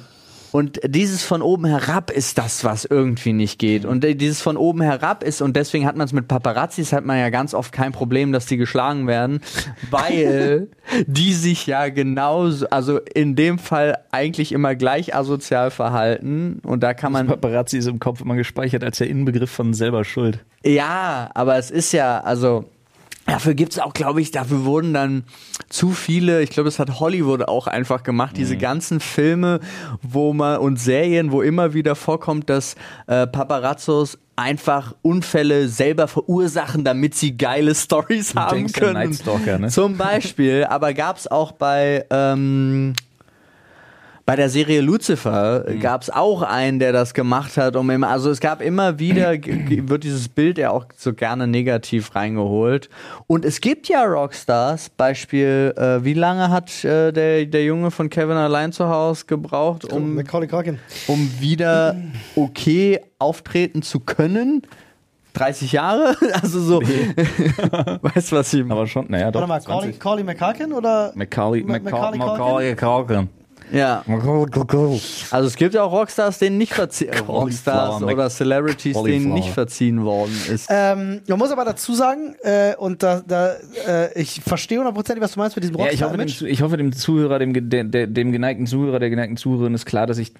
Und dieses von oben herab ist das, was irgendwie nicht geht. Und dieses von oben herab ist, und deswegen hat man es mit Paparazzis, hat man ja ganz oft kein Problem, dass die geschlagen werden, weil die sich ja genauso, also in dem Fall eigentlich immer gleich asozial verhalten. Und da kann man. Paparazzi ist im Kopf immer gespeichert als der Inbegriff von selber Schuld. Ja, aber es ist ja, also dafür gibt's auch, glaube ich, dafür wurden dann zu viele, ich glaube, das hat Hollywood auch einfach gemacht, diese ganzen Filme, wo man und Serien, wo immer wieder vorkommt, dass äh, Paparazzos einfach Unfälle selber verursachen, damit sie geile Stories haben können. Stalker, ne? Zum Beispiel, aber gab's auch bei ähm, bei der Serie Lucifer Mhm. gab es auch einen, der das gemacht hat. Um immer, also es gab immer wieder, wird dieses Bild ja auch so gerne negativ reingeholt. Und es gibt ja Rockstars, Beispiel, äh, wie lange hat äh, der, der Junge von Kevin allein zu Hause gebraucht, um, um wieder okay auftreten zu können? 30 Jahre? Also so, weißt du, was ich Aber schon, naja, doch. Warte mal, Macaulay, 20. Macaulay McCulkin oder? Macaulay, Ma- Macaulay, Macaulay Macaulay Culkin. Ja. Also es gibt ja auch Rockstars, denen nicht verziehen, Rockstars oder Celebrities, denen nicht verziehen worden ist. Ähm, man muss aber dazu sagen, äh, und da, da äh, ich verstehe hundertprozentig, was du meinst mit diesem Ja, ich hoffe, dem, ich hoffe, dem Zuhörer, dem, der, dem geneigten Zuhörer, der geneigten Zuhörerin ist klar, dass ich,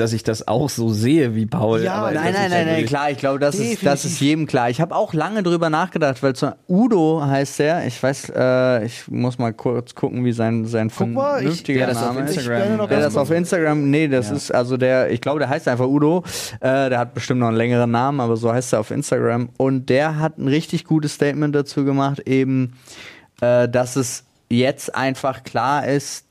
dass ich das auch so sehe wie Paul. Ja, aber Nein, nein, ja nein, nein, wirklich- klar, ich glaube, das ist, das ist jedem klar. Ich habe auch lange drüber nachgedacht, weil zu Udo heißt der, ich weiß, äh, ich muss mal kurz gucken, wie sein, sein Guck mal, ich- vernünftiger Ja, auf Name ist. Ich Der das auf Instagram, nee, das ist also der, ich glaube, der heißt einfach Udo. Äh, der hat bestimmt noch einen längeren Namen, aber so heißt er auf Instagram. Und der hat ein richtig gutes Statement dazu gemacht, eben, äh, dass es jetzt einfach klar ist,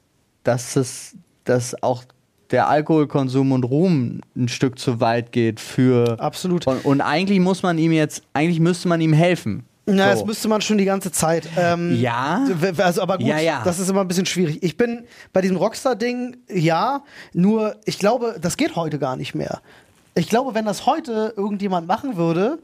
dass es, dass auch der Alkoholkonsum und Ruhm ein Stück zu weit geht für. Absolut. Und, und eigentlich muss man ihm jetzt, eigentlich müsste man ihm helfen. Na, So. das müsste man schon die ganze Zeit. Ähm, Ja. Also, aber gut, Ja, ja. das ist immer ein bisschen schwierig. Ich bin bei diesem Rockstar-Ding, ja, nur ich glaube, das geht heute gar nicht mehr. Ich glaube, wenn das heute irgendjemand machen würde,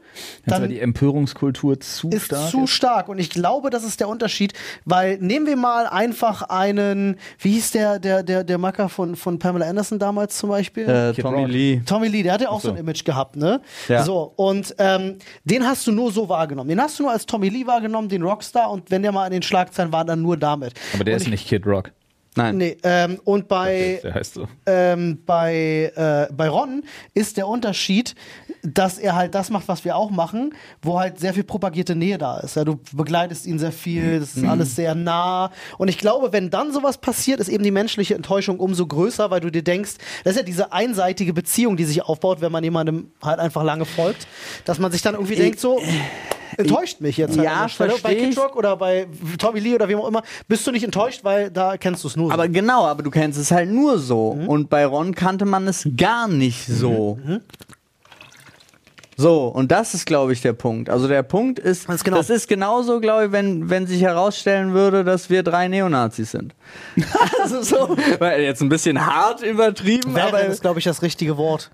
Dann dann die Empörungskultur zu ist stark. zu stark. Und ich glaube, das ist der Unterschied, weil nehmen wir mal einfach einen, wie hieß der, der, der, der Macker von, von Pamela Anderson damals zum Beispiel? Äh, Tommy Rock. Lee. Tommy Lee, der hat ja auch so. ein Image gehabt, ne? Ja. So, und ähm, den hast du nur so wahrgenommen. Den hast du nur als Tommy Lee wahrgenommen, den Rockstar, und wenn der mal in den Schlagzeilen war, dann nur damit. aber der und ist ich, nicht Kid Rock. Nein. Nee, ähm, und bei, Der heißt so. ähm, bei, äh, bei Ron ist der Unterschied, dass er halt das macht, was wir auch machen, wo halt sehr viel propagierte Nähe da ist. Ja, du begleitest ihn sehr viel, das ist alles sehr nah. Und ich glaube, wenn dann sowas passiert, ist eben die menschliche Enttäuschung umso größer, weil du dir denkst, das ist ja diese einseitige Beziehung, die sich aufbaut, wenn man jemandem halt einfach lange folgt, dass man sich dann irgendwie denkt, so. Enttäuscht mich jetzt halt Ja, Stelle. Bei Kid. Rock oder bei Tommy Lee oder wie auch immer, bist du nicht enttäuscht, weil da kennst du es nur. so. Aber genau, aber du kennst es halt nur so. Mhm. Und bei Ron kannte man es gar nicht so. So, und das ist, glaube ich, der Punkt. Also der Punkt ist, Das ist genau. das ist genauso, glaube ich, wenn, wenn sich herausstellen würde, dass wir drei Neonazis sind. also so, jetzt ein bisschen hart übertrieben, Wäre aber ist, glaube ich, das richtige Wort.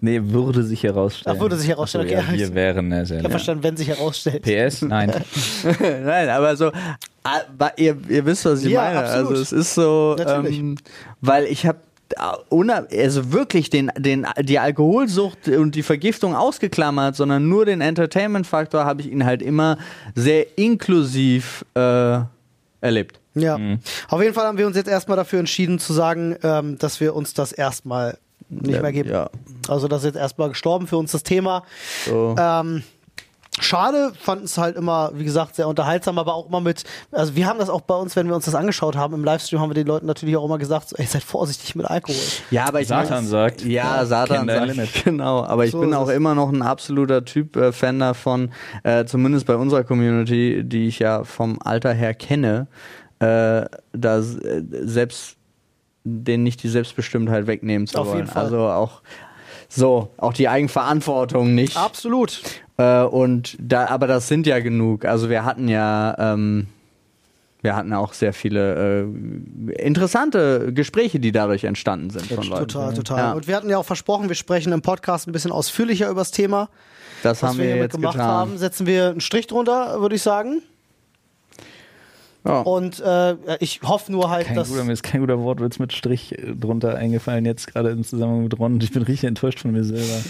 Nee, würde sich herausstellen. Ach, würde sich herausstellen, Ach okay. ja, wir wären ne, sehr Ich habe verstanden, wenn sich herausstellt. PS? Nein. Nein, aber so, aber ihr, ihr wisst, was ich Ja, meine. absolut. Also es ist so, Natürlich. ähm, weil ich habe also wirklich den, den, die Alkoholsucht und die Vergiftung ausgeklammert, sondern nur den Entertainment-Faktor habe ich ihn halt immer sehr inklusiv äh, erlebt. Ja. Mhm. Auf jeden Fall haben wir uns jetzt erstmal dafür entschieden zu sagen, ähm, dass wir uns das erstmal nicht Ja, mehr geben. ja. Also das ist jetzt erstmal gestorben für uns das Thema. So. Ähm, schade, fanden es halt immer, wie gesagt, sehr unterhaltsam, aber auch immer mit, also wir haben das auch bei uns, wenn wir uns das angeschaut haben, im Livestream haben wir den Leuten natürlich auch immer gesagt, so, ey, seid vorsichtig mit Alkohol. Ja, aber ich Satan sagt, Ja, Satan kenn dein sagt. Limit. Genau, aber ich So bin auch es. immer noch ein absoluter Typ äh, Fan davon, äh, zumindest bei unserer Community, die ich ja vom Alter her kenne, äh, da äh, selbst denen nicht die Selbstbestimmtheit wegnehmen zu Auf wollen. jeden Fall. Also auch so, auch die Eigenverantwortung nicht. Absolut. Äh, und da, aber das sind ja genug. Also wir hatten ja, ähm, wir hatten auch sehr viele äh, interessante Gespräche, die dadurch entstanden sind von Leuten. Total, total. Ja. Und wir hatten ja auch versprochen, wir sprechen im Podcast ein bisschen ausführlicher über das Thema. Das Was haben wir wir jetzt gemacht getan. haben, setzen wir einen Strich drunter, würde ich sagen. Ja. Und äh, ich hoffe nur halt, Kein dass. guter, mir ist kein guter Wortwitz mit Strich drunter eingefallen, jetzt gerade im Zusammenhang mit Ron. Und ich bin richtig enttäuscht von mir selber.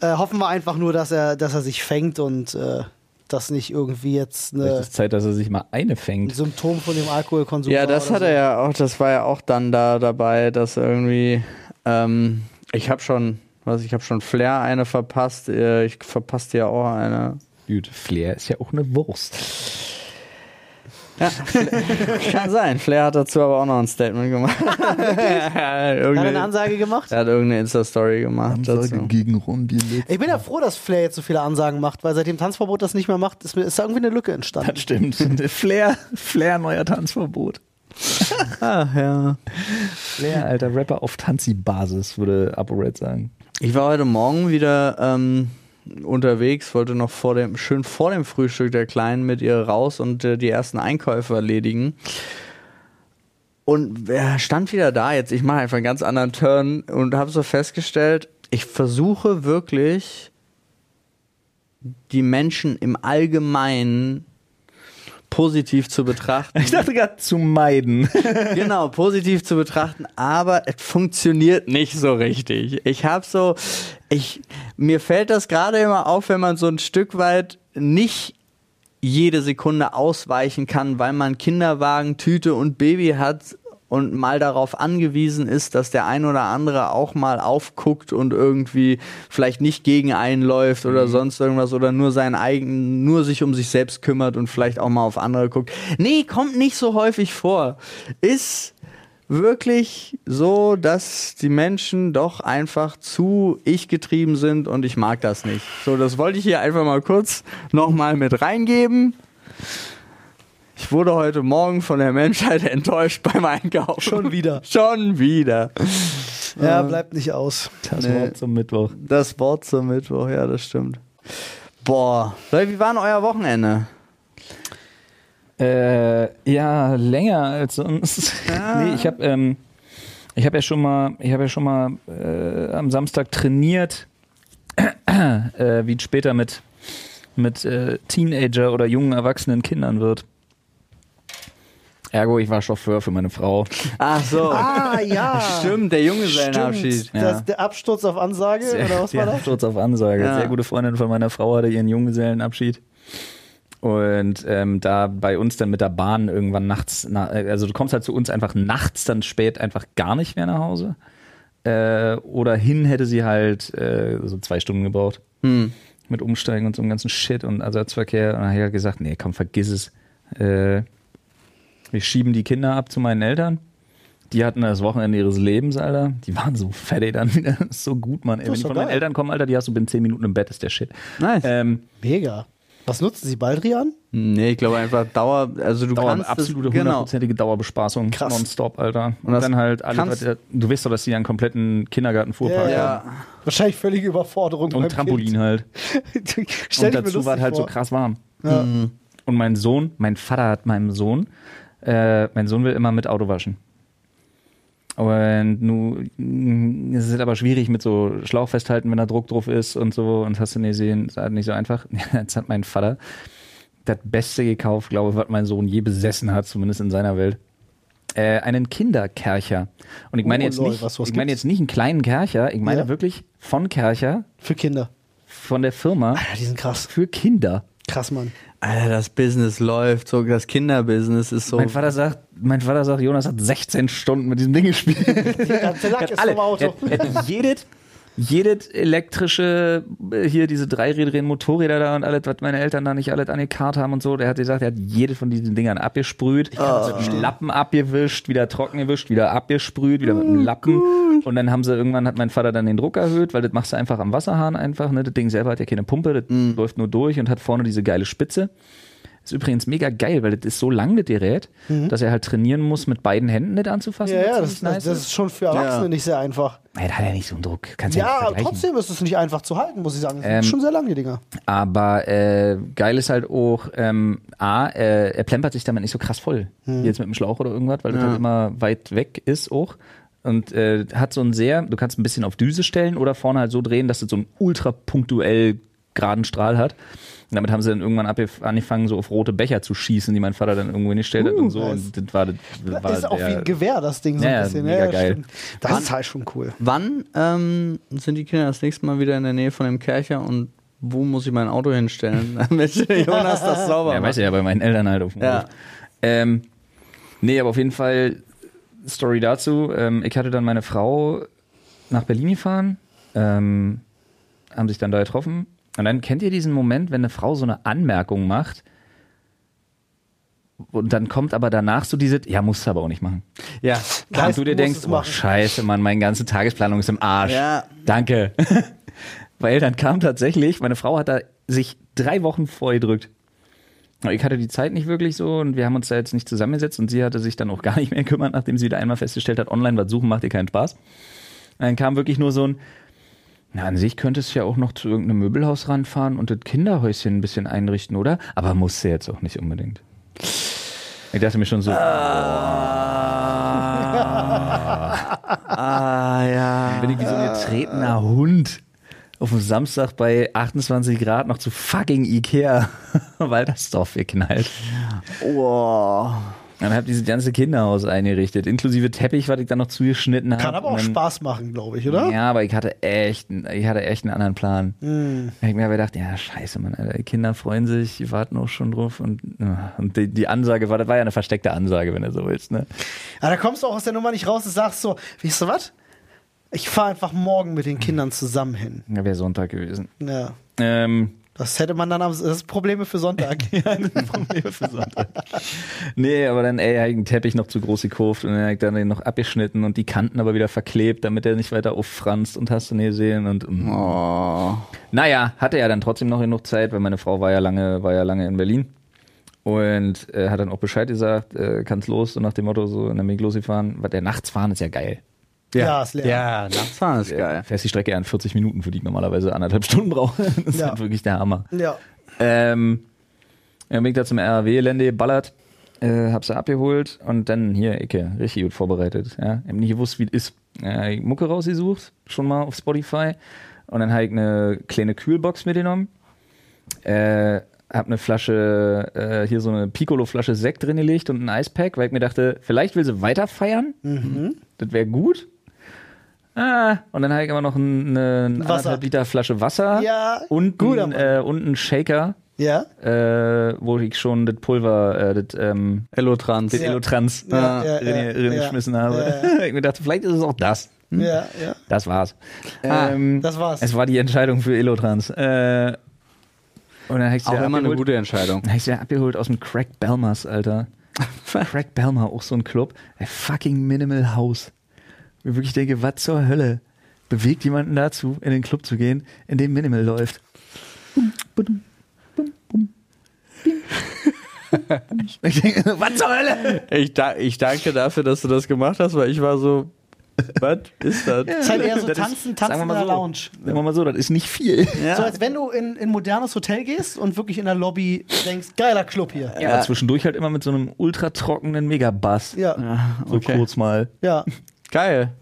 Äh, hoffen wir einfach nur, dass er, dass er sich fängt und äh, das nicht irgendwie jetzt eine, ist Zeit, dass er sich mal eine ein fängt. Symptom von dem Alkoholkonsum Ja, das hat so. er ja auch, das war ja auch dann da dabei, dass irgendwie, ähm, ich habe schon, was, ich habe schon Flair eine verpasst, äh, ich verpasste ja auch eine. Gut, Flair ist ja auch eine Wurst. Ja, kann sein. Flair hat dazu aber auch noch ein Statement gemacht. Hat er eine irgendeine, Ansage gemacht? er hat irgendeine Insta-Story gemacht dazu. gegen Ron. Ich bin ja froh, dass Flair jetzt so viele Ansagen macht, weil seit dem Tanzverbot das nicht mehr macht, ist, ist da irgendwie eine Lücke entstanden. Das stimmt. Flair, Flair, neuer Tanzverbot. Ah, ja. Flair, alter Rapper auf Tanzi-Basis, würde ApoRed sagen. Ich war heute Morgen wieder ähm, unterwegs, wollte noch vor dem, schön vor dem Frühstück der Kleinen mit ihr raus und äh, die ersten Einkäufe erledigen. Und er stand wieder da jetzt. Ich mache einfach einen ganz anderen Turn und habe so festgestellt, ich versuche wirklich die Menschen im Allgemeinen positiv zu betrachten. Ich dachte gerade zu meiden. genau, positiv zu betrachten, aber es funktioniert nicht so richtig. Ich habe so, ich, mir fällt das gerade immer auf, wenn man so ein Stück weit nicht jede Sekunde ausweichen kann, weil man Kinderwagen, Tüte und Baby hat und mal darauf angewiesen ist, dass der ein oder andere auch mal aufguckt und irgendwie vielleicht nicht gegen einen läuft oder sonst irgendwas oder nur seinen eigenen, nur sich um sich selbst kümmert und vielleicht auch mal auf andere guckt. Nee, kommt nicht so häufig vor. Ist wirklich so, dass die Menschen doch einfach zu ich getrieben sind und ich mag das nicht. So, das wollte ich hier einfach mal kurz nochmal mit reingeben. Ich wurde heute Morgen von der Menschheit enttäuscht beim Einkaufen. Schon wieder. Schon wieder. Ja, bleibt nicht aus. Das Nee. Wort zum Mittwoch. Das Wort zum Mittwoch, ja, das stimmt. Boah. Leute, wie war denn euer Wochenende? Äh, ja, länger als sonst. nee, ich habe ähm, ich habe ja schon mal, ich habe ja schon mal äh, am Samstag trainiert, äh, wie es später mit mit äh, Teenager oder jungen erwachsenen Kindern wird. Ergo, ich war Chauffeur für meine Frau. Ach so. Ah, ja. Stimmt, der Junggesellenabschied. Stimmt. Das, der Absturz auf Ansage, oder was war Der das? Sturz auf Ansage. Ja. Sehr gute Freundin von meiner Frau hatte ihren Junggesellenabschied. Und ähm, da bei uns dann mit der Bahn irgendwann nachts, na, äh, also du kommst halt zu uns einfach nachts dann spät einfach gar nicht mehr nach Hause. Äh, oder hin hätte sie halt äh, so zwei Stunden gebraucht. Hm. Mit Umsteigen und so einem ganzen Shit und Ersatzverkehr. Und dann habe ich halt gesagt, nee, komm, vergiss es. Äh, wir schieben die Kinder ab zu meinen Eltern. Die hatten das Wochenende ihres Lebens, Alter. Die waren so fertig dann wieder. So gut, Mann. Ey, wenn die von meinen. Eltern kommen, Alter, die hast du binnen 10 Minuten im Bett, ist der Shit. Nice. Ähm, Mega. Was nutzen Sie, Baldrian? Nee, ich glaube einfach Dauer, also du Dauer, kannst absolute genau. hundertprozentige Dauerbespaßung. Krass. Nonstop, Alter. Und, Und das dann halt alle, du weißt doch, dass die einen kompletten Kindergarten-Fuhrpark Ja, haben. Ja, Wahrscheinlich völlige Überforderung. Und Trampolin halt. Kind. Stell und dazu war es halt so vor. krass warm. Ja. Und mein Sohn, mein Vater hat meinem Sohn, äh, mein Sohn will immer mit Auto waschen. Und nun es ist aber schwierig mit so Schlauch festhalten, wenn da Druck drauf ist und so. Und das hast du nicht gesehen, ist halt nicht so einfach. Jetzt hat mein Vater das Beste gekauft, glaube ich, was mein Sohn je besessen hat, zumindest in seiner Welt. Äh, einen Kinderkercher. Und ich meine Oh, jetzt nicht, was- was ich meine jetzt nicht einen kleinen Kercher, ich meine Ja. wirklich von Kercher, Für Kinder. von der Firma Alter, die sind krass. für Kinder. Krass, Mann. Alter, das Business läuft, so das Kinderbusiness ist so. Mein Vater sagt, mein Vater sagt, Jonas hat 16 Stunden mit diesem Ding gespielt. Die ganze Lack Er ist hat alle, vom Auto. er, er jedes, jedes elektrische, äh, hier diese dreirädrigen Motorräder da und alles, was meine Eltern da nicht alles angekarrt haben und so, der hat gesagt, er hat jedes von diesen Dingern abgesprüht, mit einem Lappen abgewischt, wieder trocken gewischt, wieder abgesprüht, wieder mit Oh einem Lappen. Und dann haben sie, irgendwann hat mein Vater dann den Druck erhöht, weil das machst du einfach am Wasserhahn einfach, ne? Das Ding selber hat ja keine Pumpe, das Mm. läuft nur durch und hat vorne diese geile Spitze. Ist übrigens mega geil, weil das ist so lang, das Gerät, dass er halt trainieren muss, mit beiden Händen nicht anzufassen. Mhm. Ja, ja, das, ziemlich das, das ist schon für Erwachsene Ja. nicht sehr einfach. Ey, da hat er nicht so einen Druck. Kannst ja, Ja, trotzdem ist es nicht einfach zu halten, muss ich sagen. Das Ähm, sind schon sehr lange, die Dinger. Aber äh, geil ist halt auch, ähm, A, äh, er plempert sich damit nicht so krass voll. Hm. Wie Jetzt mit dem Schlauch oder irgendwas, weil das halt immer weit weg ist auch. Und äh, hat so ein sehr, du kannst ein bisschen auf Düse stellen oder vorne halt so drehen, dass es so einen ultra punktuell geraden Strahl hat. Und damit haben sie dann irgendwann angefangen, so auf rote Becher zu schießen, die mein Vater dann irgendwo hingestellt hat und so. nice. Und das war, das war ist auch wie ein Gewehr, das Ding so Ja, ein ja, bisschen. mega geil. stimmt. Das ist halt schon cool. Wann ähm, sind die Kinder das nächste Mal wieder in der Nähe von dem Kercher und wo muss ich mein Auto hinstellen, damit Jonas das sauber Ja, macht? weiß ich ja, bei meinen Eltern halt auf dem Ja. Ähm, nee, aber auf jeden Fall Story dazu. Ähm, ich hatte dann meine Frau nach Berlin gefahren, ähm, haben sich dann da getroffen. Und dann kennt ihr diesen Moment, wenn eine Frau so eine Anmerkung macht und dann kommt aber danach so diese, ja, musst du aber auch nicht machen. Ja. Und du dir denkst, oh scheiße, Mann, meine ganze Tagesplanung ist im Arsch. Ja. Danke. Weil dann kam tatsächlich, meine Frau hat da sich drei Wochen vorgedrückt. Ich hatte die Zeit nicht wirklich so und wir haben uns da jetzt nicht zusammengesetzt und sie hatte sich dann auch gar nicht mehr gekümmert, nachdem sie wieder einmal festgestellt hat, online was suchen macht ihr keinen Spaß. Und dann kam wirklich nur so ein, na, an sich könntest du ja auch noch zu irgendeinem Möbelhaus ranfahren und das Kinderhäuschen ein bisschen einrichten, oder? Aber musst du jetzt auch nicht unbedingt. Ich dachte mir schon so, Ah, ja. bin ich wie so ein getretener Hund auf dem Samstag bei 28 Grad noch zu fucking Ikea Waltersdorf geknallt. Oh. Dann habe dieses ganze Kinderhaus eingerichtet, inklusive Teppich, was ich dann noch zugeschnitten habe. Kann aber auch Und dann- Spaß machen, glaube ich, oder? Ja, aber ich hatte echt, ich hatte echt einen anderen Plan. Hm. Ich mir aber gedacht, ja, scheiße, Mann, Alter, die Kinder freuen sich, die warten auch schon drauf und, ja, und die, die Ansage war, das war ja eine versteckte Ansage, wenn du so willst, ne? Aber da kommst du auch aus der Nummer nicht raus und sagst so, weißt du was? Ich fahre einfach morgen mit den Kindern zusammen hin. Ja, wäre Sonntag gewesen. Ja. Ähm, Das hätte man dann am, das ist Probleme für Sonntag. Probleme für Sonntag. nee, aber dann, ey, ich einen Teppich noch zu groß gekauft und dann ich dann den noch abgeschnitten und die Kanten aber wieder verklebt, damit er nicht weiter auffranst und hast du nie gesehen und mm. Oh. naja, hatte ja dann trotzdem noch genug Zeit, weil meine Frau war ja lange, war ja lange in Berlin und äh, hat dann auch Bescheid gesagt, äh, kann's los, so nach dem Motto, so in der Weg losgefahren, weil der nachts fahren ist ja geil. Ja, ist leer. Ja, Nachtfahren ist geil. Fährst die Strecke ja in 40 Minuten, für die ich normalerweise anderthalb Stunden brauche. Das ist Ja. halt wirklich der Hammer. Ja. Ähm, ja, bin ich da zum RAW-Gelände geballert, äh, hab sie abgeholt und dann hier, Ecke, richtig gut vorbereitet. Ja. Ich hab nicht gewusst, wie es ist. Ja, ich Mucke rausgesucht, schon mal auf Spotify. Und dann habe ich eine kleine Kühlbox mitgenommen. Äh, hab eine Flasche, äh, hier so eine Piccolo-Flasche Sekt drin gelegt und ein Eispack, weil ich mir dachte, vielleicht will sie weiter feiern. Das wäre gut. Ah, und dann habe ich aber noch ein- eine, eine anderthalb Liter Flasche Wasser Ja, und, ein, äh, und einen Shaker, Ja? äh, wo ich schon das Pulver, äh, das, ähm, Elotrans. das Elotrans Ja, äh, ja, drin, ja, ja. geschmissen habe. Ja, ich mir dachte, vielleicht ist es auch das. Hm? Ja, ja. Das war's. Ah, ähm, Das war's. es war die Entscheidung für Elotrans. Äh, und dann habe Auch immer eine abgeholt. gute Entscheidung. Dann hab ich sie abgeholt aus dem Craig Belmers, Alter. Craig Belmer, auch so ein Club. Der fucking Minimal House. Ich wirklich denke, was zur Hölle bewegt jemanden dazu, in den Club zu gehen, in dem Minimal läuft? Bum, badum, bum, bum, bing. ich denke, was zur Hölle? Ich, da, ich danke dafür, dass du das gemacht hast, weil ich war so, was ist das? Das ist halt eher so Das ist- tanzen, sagen tanzen in der so. Lounge. Sagen wir mal so, das ist nicht viel. Ja. So als wenn du in in ein modernes Hotel gehst und wirklich in der Lobby denkst, geiler Club hier. Ja, aber zwischendurch halt immer mit so einem ultra trockenen Megabass. Ja, So okay. kurz mal. ja. Geil.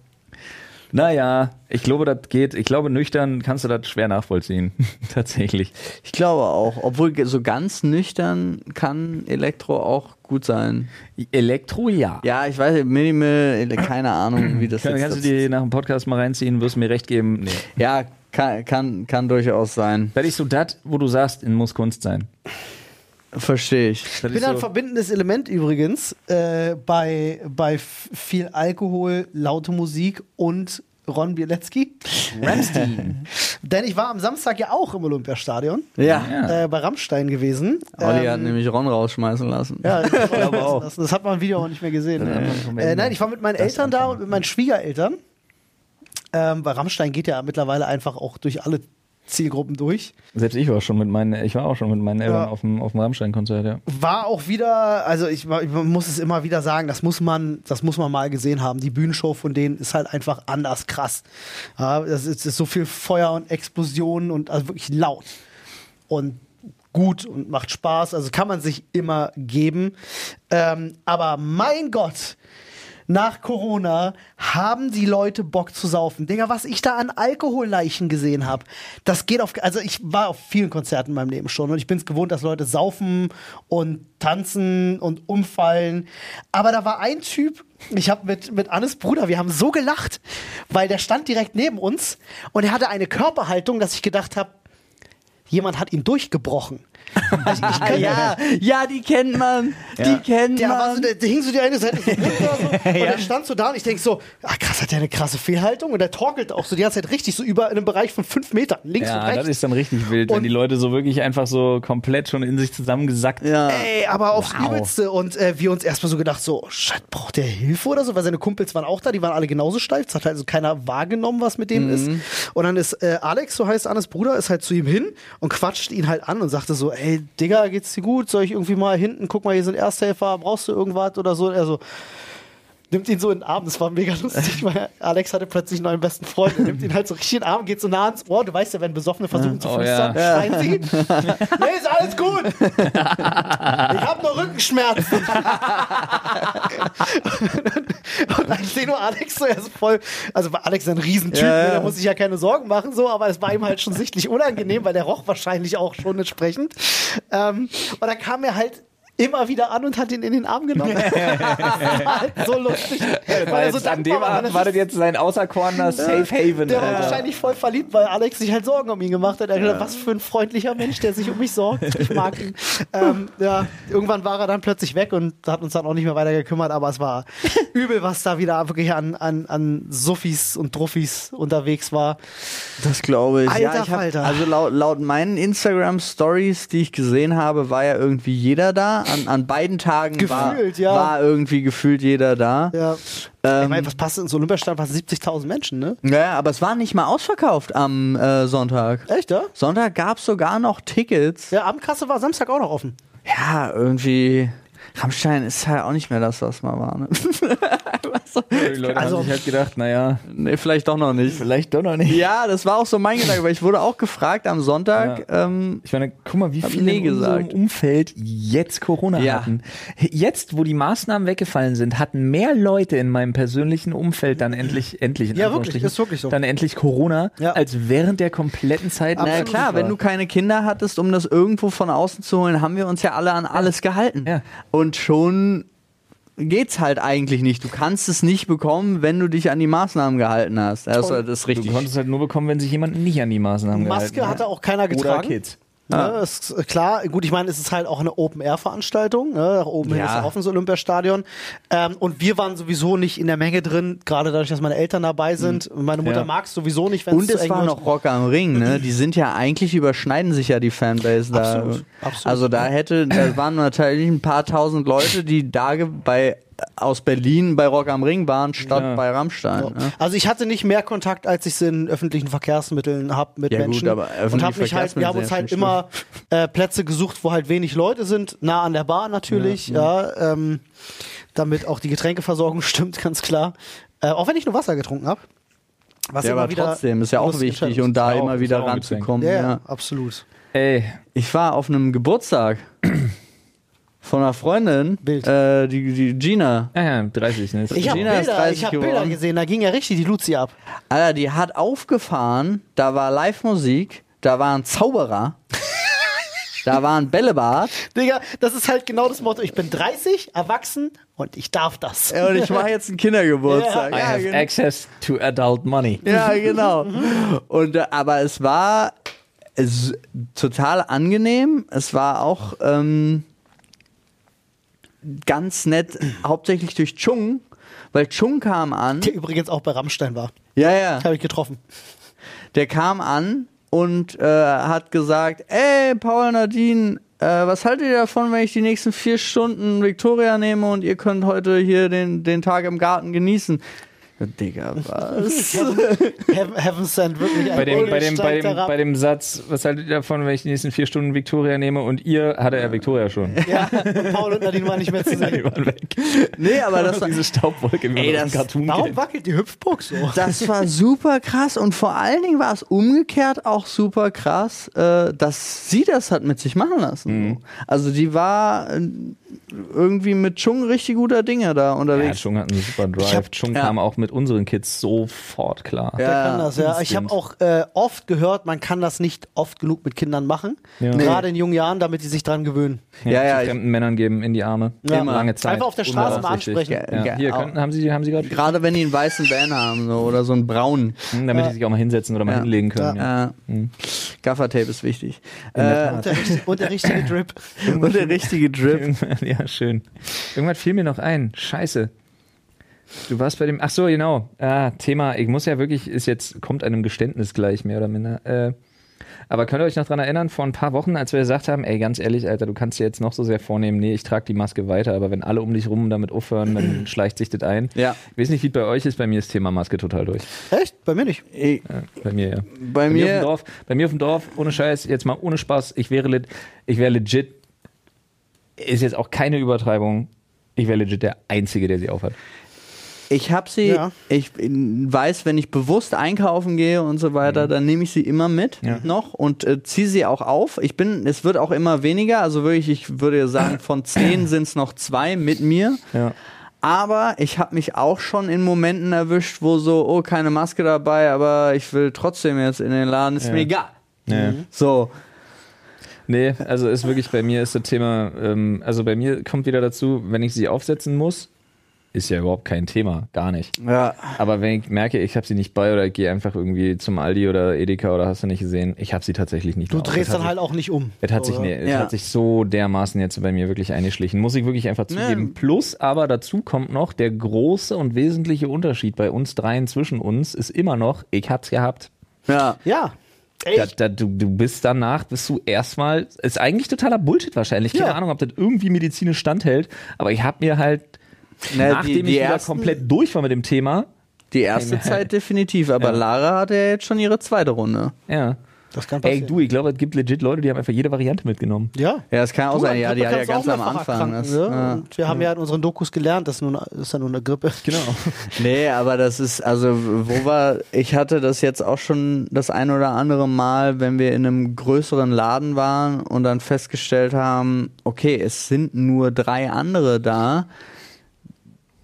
Naja, ich glaube, das geht. Ich glaube, nüchtern kannst du das schwer nachvollziehen. Tatsächlich. Ich glaube auch. Obwohl so ganz nüchtern kann Elektro auch gut sein. Elektro, ja. Ja, ich weiß, Minimal, ele- keine Ahnung, wie das Kann, jetzt kannst du dir nach dem Podcast mal reinziehen, wirst mir recht geben. Nee. Ja, kann, kann, kann durchaus sein. Das ist so das, wo du sagst, in muss Kunst sein. Verstehe ich. Ich bin ist ein so, verbindendes Element übrigens äh, bei, bei viel Alkohol, laute Musik und Ron Bielecki. Ramstein. Denn ich war am Samstag ja auch im Olympiastadion Ja. Äh, bei Rammstein gewesen. Olli Ähm, hat nämlich Ron rausschmeißen lassen. Ja, ich glaube auch. Das, das hat man im Video auch nicht mehr gesehen. Ne? vom Äh, nein, ich war mit meinen Das Eltern da und mit meinen Schwiegereltern. Ähm, weil Rammstein geht ja mittlerweile einfach auch durch alle Zielgruppen durch. Selbst ich war schon mit meinen, ich war auch schon mit meinen Eltern Ja. auf dem, auf dem Rammstein-Konzert, ja. War auch wieder, also ich, ich muss es immer wieder sagen, das muss man, das muss man mal gesehen haben. Die Bühnenshow von denen ist halt einfach anders krass. Ja, das ist, ist so viel Feuer und Explosionen und also wirklich laut und gut und macht Spaß. Also kann man sich immer geben. Ähm, aber mein Gott, nach Corona haben die Leute Bock zu saufen. Digga, was ich da an Alkoholleichen gesehen habe, das geht auf. Also ich war auf vielen Konzerten in meinem Leben schon und ich bin es gewohnt, dass Leute saufen und tanzen und umfallen. Aber da war ein Typ, ich habe mit, mit Annes Bruder, wir haben so gelacht, weil der stand direkt neben uns und er hatte eine Körperhaltung, dass ich gedacht habe, jemand hat ihn durchgebrochen. Ich ja, ja, die kennt man. Die kennt der, war so, man. der, der hing so die eine Seite so runter so, und der stand so da und ich denk so, ah krass, hat der eine krasse Fehlhaltung und der torkelt auch so die ganze Zeit richtig so über in einem Bereich von fünf Metern, links und Ja, rechts. das ist dann richtig wild, wenn Und- die Leute so wirklich einfach so komplett schon in sich zusammengesackt Ja. Ey, aber aufs Wow. Übelste. Und äh, wir uns erstmal so gedacht, so, Shit, braucht der Hilfe oder so? Weil seine Kumpels waren auch da, die waren alle genauso steif. Es hat also keiner wahrgenommen, was mit dem ist. Und dann ist äh, Alex, so heißt Annes Bruder, ist halt zu ihm hin und quatscht ihn halt an und sagte so, ey, Digga, geht's dir gut? Soll ich irgendwie mal hinten, guck mal, hier sind Ersthelfer, brauchst du irgendwas oder so? Und er so, nimmt ihn so in den Arm, das war mega lustig, weil Alex hatte plötzlich einen neuen besten Freund. Er nimmt ihn halt so richtig in den Arm, geht so nah ans Ohr. Du weißt ja, wenn Besoffene versuchen zu Oh, flüstern, ja. schreien sie. nee, ist alles gut. Ich hab nur Rückenschmerzen. und dann sehe nur Alex so, er ist voll, also war Alex ein Riesentyp, Ja, ne, ja. der muss sich ja keine Sorgen machen, so, aber es war ihm halt schon sichtlich unangenehm, weil der roch wahrscheinlich auch schon entsprechend. Ähm, und dann kam er halt immer wieder an und hat ihn in den Arm genommen. das war halt so lustig. weil er so an dem war, Abend das war das jetzt sein auserkorener Safe Haven. der war Alter. wahrscheinlich voll verliebt, weil Alex sich halt Sorgen um ihn gemacht hat. Er hat gedacht, was für ein freundlicher Mensch, der sich um mich sorgt. Ich mag ihn. ähm, ja, irgendwann war er dann plötzlich weg und hat uns dann auch nicht mehr weiter gekümmert, aber es war übel, was da wieder wirklich an, an, an Suffis und Druffis unterwegs war. Das glaube ich. Alter ja, ich hab, Falter. also laut, laut meinen Instagram-Stories, die ich gesehen habe, war ja irgendwie jeder da. An, an beiden Tagen war, Gefühlt, ja. war irgendwie gefühlt jeder da. Ja. ich Ähm, meine, was passt ins Olympiastadion? Fast 70.000 Menschen, ne? ja, aber es war nicht mal ausverkauft am äh, Sonntag. Echt, ja? Sonntag gab es sogar noch Tickets. Ja, Abendkasse war Samstag auch noch offen. Ja, irgendwie. Rammstein ist halt auch nicht mehr das, was mal war. Ne? Die Leute Also- haben sich halt gedacht, naja, nee, vielleicht doch noch nicht. vielleicht doch noch nicht. Ja, das war auch so mein Gedanke, weil ich wurde auch gefragt am Sonntag. Ähm, Ich meine, guck mal, wie viele nie in unserem. Umfeld jetzt Corona Ja. hatten. Jetzt, wo die Maßnahmen weggefallen sind, hatten mehr Leute in meinem persönlichen Umfeld dann endlich, endlich, in Ja, wirklich, ist wirklich so. dann endlich Corona, Ja. als während der kompletten Zeit. Na ja, klar, wenn du keine Kinder hattest, um das irgendwo von außen zu holen, haben wir uns ja alle an alles gehalten. Ja. Und schon geht's halt eigentlich nicht. Du kannst es nicht bekommen, wenn du dich an die Maßnahmen gehalten hast. Und das ist Du richtig. konntest halt nur bekommen, wenn sich jemand nicht an die Maßnahmen Maske gehalten hatte auch keiner Oder getragen. Kids. Ne, ist äh, klar, gut, ich meine, es ist halt auch eine Open-Air-Veranstaltung. Ne? Nach oben hin Ja. ist ja offen, so Olympiastadion. Ähm, und wir waren sowieso nicht in der Menge drin, gerade dadurch, dass meine Eltern dabei sind. Und Meine Mutter Ja. mag es sowieso nicht, wenn Und zu es war noch Rock am Ring, ne? Die sind ja eigentlich überschneiden sich ja die Fanbase da. Absolut, absolut. Also da hätte, da waren natürlich ein paar tausend Leute, die da bei aus Berlin bei Rock am Ring waren, statt Ja. bei Rammstein. So. Ne? Also ich hatte nicht mehr Kontakt, als ich es in öffentlichen Verkehrsmitteln habe mit Ja, gut, Menschen. aber und öffentliche hab mich halt, wir haben uns halt ja immer äh, Plätze gesucht, wo halt wenig Leute sind, nah an der Bar natürlich, ja, ähm, damit auch die Getränkeversorgung stimmt, ganz klar. Äh, auch wenn ich nur Wasser getrunken habe. Was Ja, immer aber wieder trotzdem ist ja auch wichtig und da Ja, auch- immer wieder ranzukommen. Ja, Ja, ja, absolut. Ey, Ich war auf einem Geburtstag von einer Freundin, Bild. äh, die, die Gina. ja, ja, 30, ne? Ich habe Gina ist Bilder, 30 ich hab Bilder gesehen, da ging ja richtig die Luzi ab. Alter, die hat aufgefahren, da war Live-Musik, da war ein Zauberer, da war ein Bällebad Digga, das ist halt genau das Motto. Ich bin 30, erwachsen und ich darf das. Ja, und ich mache jetzt einen Kindergeburtstag. I Ja, have genau. access to adult money. Ja, genau. Und, äh, aber es war es, total angenehm. Es war auch ähm, ganz nett, hauptsächlich durch Chung, weil Chung kam an. Der übrigens auch bei Rammstein war. Ja, ja. Habe ich getroffen. Der kam an und äh, hat gesagt: Ey, Paul Nadine, äh, was haltet ihr davon, wenn ich die nächsten vier Stunden Victoria nehme und ihr könnt heute hier den, den Tag im Garten genießen? Digga, was? Heaven, Heaven Sent wirklich ein Bei dem, bei, dem, bei, dem, bei dem Satz, was haltet ihr davon, wenn ich die nächsten vier Stunden Victoria nehme und ihr, hatte er Victoria schon. Ja, und Paul und Nadine waren nicht mehr zu Die sehen. waren weg. nee, aber das war, Diese Staubwolke, Ey, das- Cartoon Warum kennt. wackelt die Hüpfburg so? das war super krass und vor allen Dingen war es umgekehrt auch super krass, äh, dass sie das hat mit sich machen lassen. so. Also die war äh, irgendwie mit Chung richtig guter Dinge da Ja, unterwegs. Chung hat einen super Drive. hab- Chung ja. kam auch mit unseren Kids sofort klar. Ja. Der kann das, ja. Ich habe auch äh, oft gehört, man kann das nicht oft genug mit Kindern machen. Ja. Gerade in jungen Jahren, damit die sich dran gewöhnen. Ja, ja, zu ich- fremden Männern geben in die Arme. Ja. Lange Zeit. Einfach auf der Straße mal ansprechen. Ja. Ja. Hier, können, haben Sie, haben Sie gerade, Gerade wenn die einen weißen Van haben so, oder so einen braunen. Hm, damit die sich auch mal hinsetzen oder mal Ja. hinlegen können. Ja. Äh, Gaffertape ist wichtig. Äh, Und der, und der richtige Drip. und der richtige Drip. Ja, schön. Irgendwas fiel mir noch ein. Scheiße. Du warst bei dem. Ach so, genau. Ah, Thema. Ich muss ja wirklich, ist jetzt, kommt einem Geständnis gleich, mehr oder minder. Äh, aber könnt ihr euch noch dran erinnern, vor ein paar Wochen, als wir gesagt haben, ey, ganz ehrlich, Alter, du kannst dir jetzt noch so sehr vornehmen, nee, ich trage die Maske weiter, aber wenn alle um dich rum damit aufhören, dann schleicht sich das ein. Ja. Ich weiß nicht, wie es bei euch ist, bei mir ist Thema Maske total durch. Echt? Bei mir nicht. Ich, Ja, bei mir, ja. bei Bei mir, auf dem mir, Dorf, bei mir auf dem Dorf, ohne Scheiß, jetzt mal ohne Spaß, ich wäre, lit, ich wäre legit, ist jetzt auch keine Übertreibung, ich wäre legit der Einzige, der sie aufhat. ich habe sie, Ja. ich weiß, wenn ich bewusst einkaufen gehe und so weiter, dann nehme ich sie immer mit Ja. noch und äh, ziehe sie auch auf. Ich bin, es wird auch immer weniger, also wirklich, ich würde sagen, von zehn sind es noch zwei mit mir. Ja. Aber ich habe mich auch schon in Momenten erwischt, wo so, oh, keine Maske dabei, aber ich will trotzdem jetzt in den Laden, ist Ja. mir egal. Ja. So, Nee, also ist wirklich bei mir ist das Thema, ähm, also bei mir kommt wieder dazu, wenn ich sie aufsetzen muss, ist ja überhaupt kein Thema, gar nicht. ja. Aber wenn ich merke, ich habe sie nicht bei oder ich gehe einfach irgendwie zum Aldi oder Edeka oder hast du nicht gesehen, ich habe sie tatsächlich nicht Du drehst dann halt auch nicht um. Es hat, sich, nee, es Ja. hat sich so dermaßen jetzt bei mir wirklich eingeschlichen. Muss ich wirklich einfach zugeben. Nee. Plus, aber dazu kommt noch, der große und wesentliche Unterschied bei uns dreien zwischen uns ist immer noch, ich hab's gehabt. Ja. Ja. Da, da, du, du bist danach, bist du erstmal, ist eigentlich totaler Bullshit wahrscheinlich. Keine Ja. Ahnung, ob das irgendwie medizinisch standhält, aber ich habe mir halt, Na, nachdem die, ich die, wieder ersten, komplett durch war mit dem Thema, die erste Zeit definitiv, aber Ja. Lara hatte ja jetzt schon ihre zweite Runde. ja. Das kann Ey, passieren. du, ich glaube, es gibt legit Leute, die haben einfach jede Variante mitgenommen. Ja. Ja, das kann auch Du, sein, ja, die hat ja ganz am Anfang. Das, ne? ja. Und wir haben ja in unseren Dokus gelernt, das ist, nur, das ist ja nur eine Grippe. Genau. Nee, aber das ist, also, wo war, ich hatte das jetzt auch schon das ein oder andere Mal, wenn wir in einem größeren Laden waren und dann festgestellt haben, okay, es sind nur drei andere da,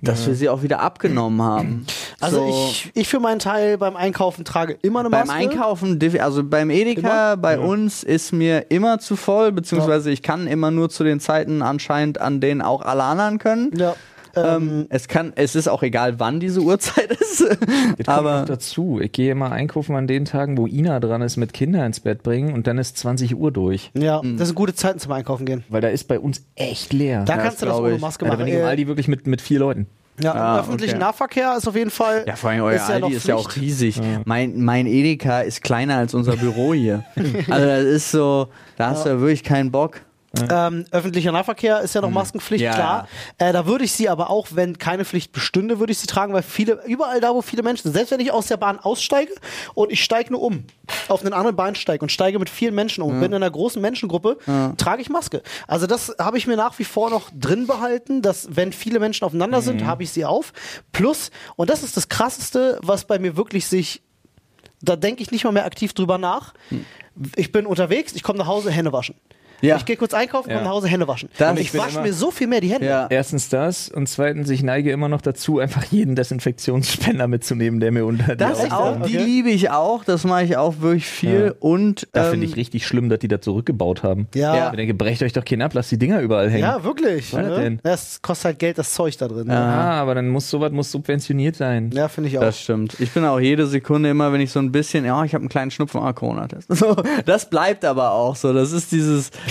dass wir sie auch wieder abgenommen haben. Also So, ich, ich für meinen Teil beim Einkaufen trage immer eine beim Maske. Einkaufen, defi- also beim Edeka, Immer? bei uns ist mir immer zu voll, beziehungsweise ich kann immer nur zu den Zeiten anscheinend, an denen auch alle anderen können. Ja. Ähm, Ähm, es kann, es ist auch egal, wann diese Uhrzeit ist. Jetzt kommt aber dazu. Ich gehe immer einkaufen an den Tagen, wo Ina dran ist, mit Kinder ins Bett bringen und dann ist 20 Uhr durch. ja, das sind gute Zeiten zum Einkaufen gehen. Weil da ist bei uns echt leer. Da Ja, kannst du das das glaub ohne. Maske machen. wenn ich im Aldi wirklich mit, mit vier Leuten. ja, Ah, im öffentlichen okay. Nahverkehr ist auf jeden Fall. Ja, vor allem euer ist ja Aldi ist ja auch riesig. Mein, mein Edeka ist kleiner als unser Büro hier. also das ist so, da hast du ja wirklich keinen Bock. Ähm, öffentlicher Nahverkehr ist ja noch Maskenpflicht, Mhm. Ja, klar. Äh, da würde ich sie aber auch, wenn keine Pflicht bestünde, würde ich sie tragen, weil viele, überall da, wo viele Menschen sind, selbst wenn ich aus der Bahn aussteige und ich steige nur um, auf einen anderen Bahnsteig und steige mit vielen Menschen um, bin in einer großen Menschengruppe, trage ich Maske. Also das habe ich mir nach wie vor noch drin behalten, dass wenn viele Menschen aufeinander Mhm. sind, habe ich sie auf. Plus, und das ist das Krasseste, was bei mir wirklich sich da denke ich nicht mal mehr aktiv drüber nach. Ich bin unterwegs, ich komme nach Hause, Hände waschen. Ja. Ich gehe kurz einkaufen, Ja. komme nach Hause, Hände waschen. Das- und ich ich wasche mir so viel mehr die Hände. Ja. Erstens das und zweitens, ich neige immer noch dazu, einfach jeden Desinfektionsspender mitzunehmen, der mir unter die Das Augen- auch, die Okay. liebe ich auch, das mache ich auch wirklich viel. Ja. Und Da ähm, finde ich richtig schlimm, dass die da zurückgebaut haben. Ja. Ja. Ich denke, brecht euch doch keinen ab, lasst die Dinger überall hängen. Ja, wirklich. Was ne? denn? Das kostet halt Geld, das Zeug da drin. ne? Ah, aber dann muss sowas muss subventioniert sein. Ja, finde ich auch. Das stimmt. Ich bin auch jede Sekunde immer, wenn ich so ein bisschen, ja, ich habe einen kleinen Schnupfen, ah, Corona-Test. So, das bleibt aber auch so. Das ist dieses,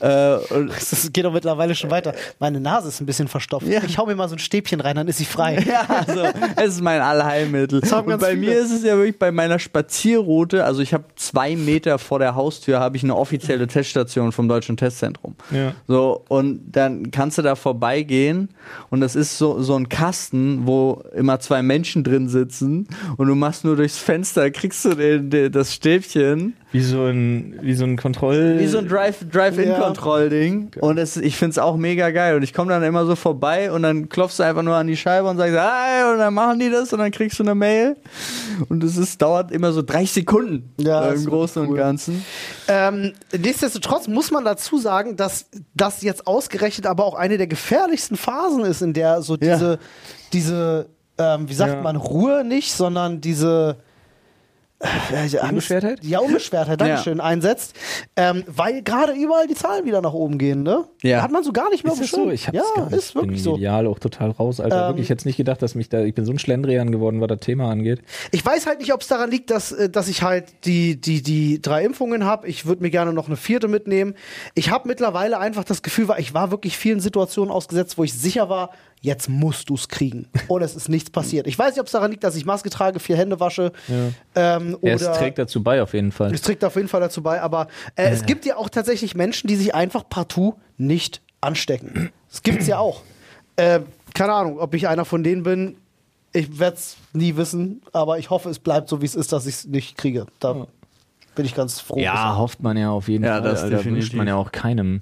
äh, und Das geht doch mittlerweile schon weiter. Meine Nase ist ein bisschen verstopft. Ja. Ich hau mir mal so ein Stäbchen rein, dann ist sie frei. Ja, also es ist mein Allheilmittel. Und bei viele. mir ist es ja wirklich bei meiner Spazierroute, also ich habe zwei Meter vor der Haustür habe ich eine offizielle Teststation vom Deutschen Testzentrum. Ja. So, und dann kannst du da vorbeigehen und das ist so, so ein Kasten, wo immer zwei Menschen drin sitzen und du machst nur durchs Fenster, kriegst du den, den, das Stäbchen. Wie so ein, wie so ein Kontroll. Wie so ein Drive- Drive-In-Control-Ding. Und es, ich find's auch mega geil. Und ich komme dann immer so vorbei und dann klopfst du einfach nur an die Scheibe und sagst, hi, und dann machen die das und dann kriegst du eine Mail. Und es ist, dauert immer so 30 Sekunden Ja, im Großen und cool. Ganzen. Ähm, nichtsdestotrotz muss man dazu sagen, dass das jetzt ausgerechnet aber auch eine der gefährlichsten Phasen ist, in der so Ja. diese, diese ähm, wie sagt Ja. man, Ruhe nicht, sondern diese äh, Angst- Unbeschwertheit? Ja, Unbeschwertheit, Dankeschön, einsetzt. Ähm, weil gerade überall die Zahlen wieder nach oben gehen, ne? Ja. Hat man so gar nicht mehr Ist so? Ich hab's ja, gar nicht. ist wirklich bin so. medial auch total raus, Alter. Ähm, wirklich, ich hätte nicht gedacht, dass mich da, ich bin so ein Schlendrian geworden, was das Thema angeht. Ich weiß halt nicht, ob es daran liegt, dass, äh, dass ich halt die, die, die drei Impfungen habe. Ich würde mir gerne noch eine vierte mitnehmen. Ich habe mittlerweile einfach das Gefühl, weil ich war wirklich vielen Situationen ausgesetzt, wo ich sicher war, jetzt musst du es kriegen. Und es ist nichts passiert. Ich weiß nicht, ob es daran liegt, dass ich Maske trage, vier Hände wasche. Ähm, Ja, es oder trägt dazu bei, auf jeden Fall. es trägt auf jeden Fall dazu bei, aber äh, es gibt ja auch tatsächlich Menschen, die sich einfach partout nicht anstecken. Das gibt's ja auch. Äh, keine Ahnung, ob ich einer von denen bin. Ich werde es nie wissen, aber ich hoffe, es bleibt so, wie es ist, dass ich es nicht kriege. Da bin ich ganz froh. Ja, hofft man ja auf jeden Ja, Fall. das Alter, wünscht man ja auch keinem.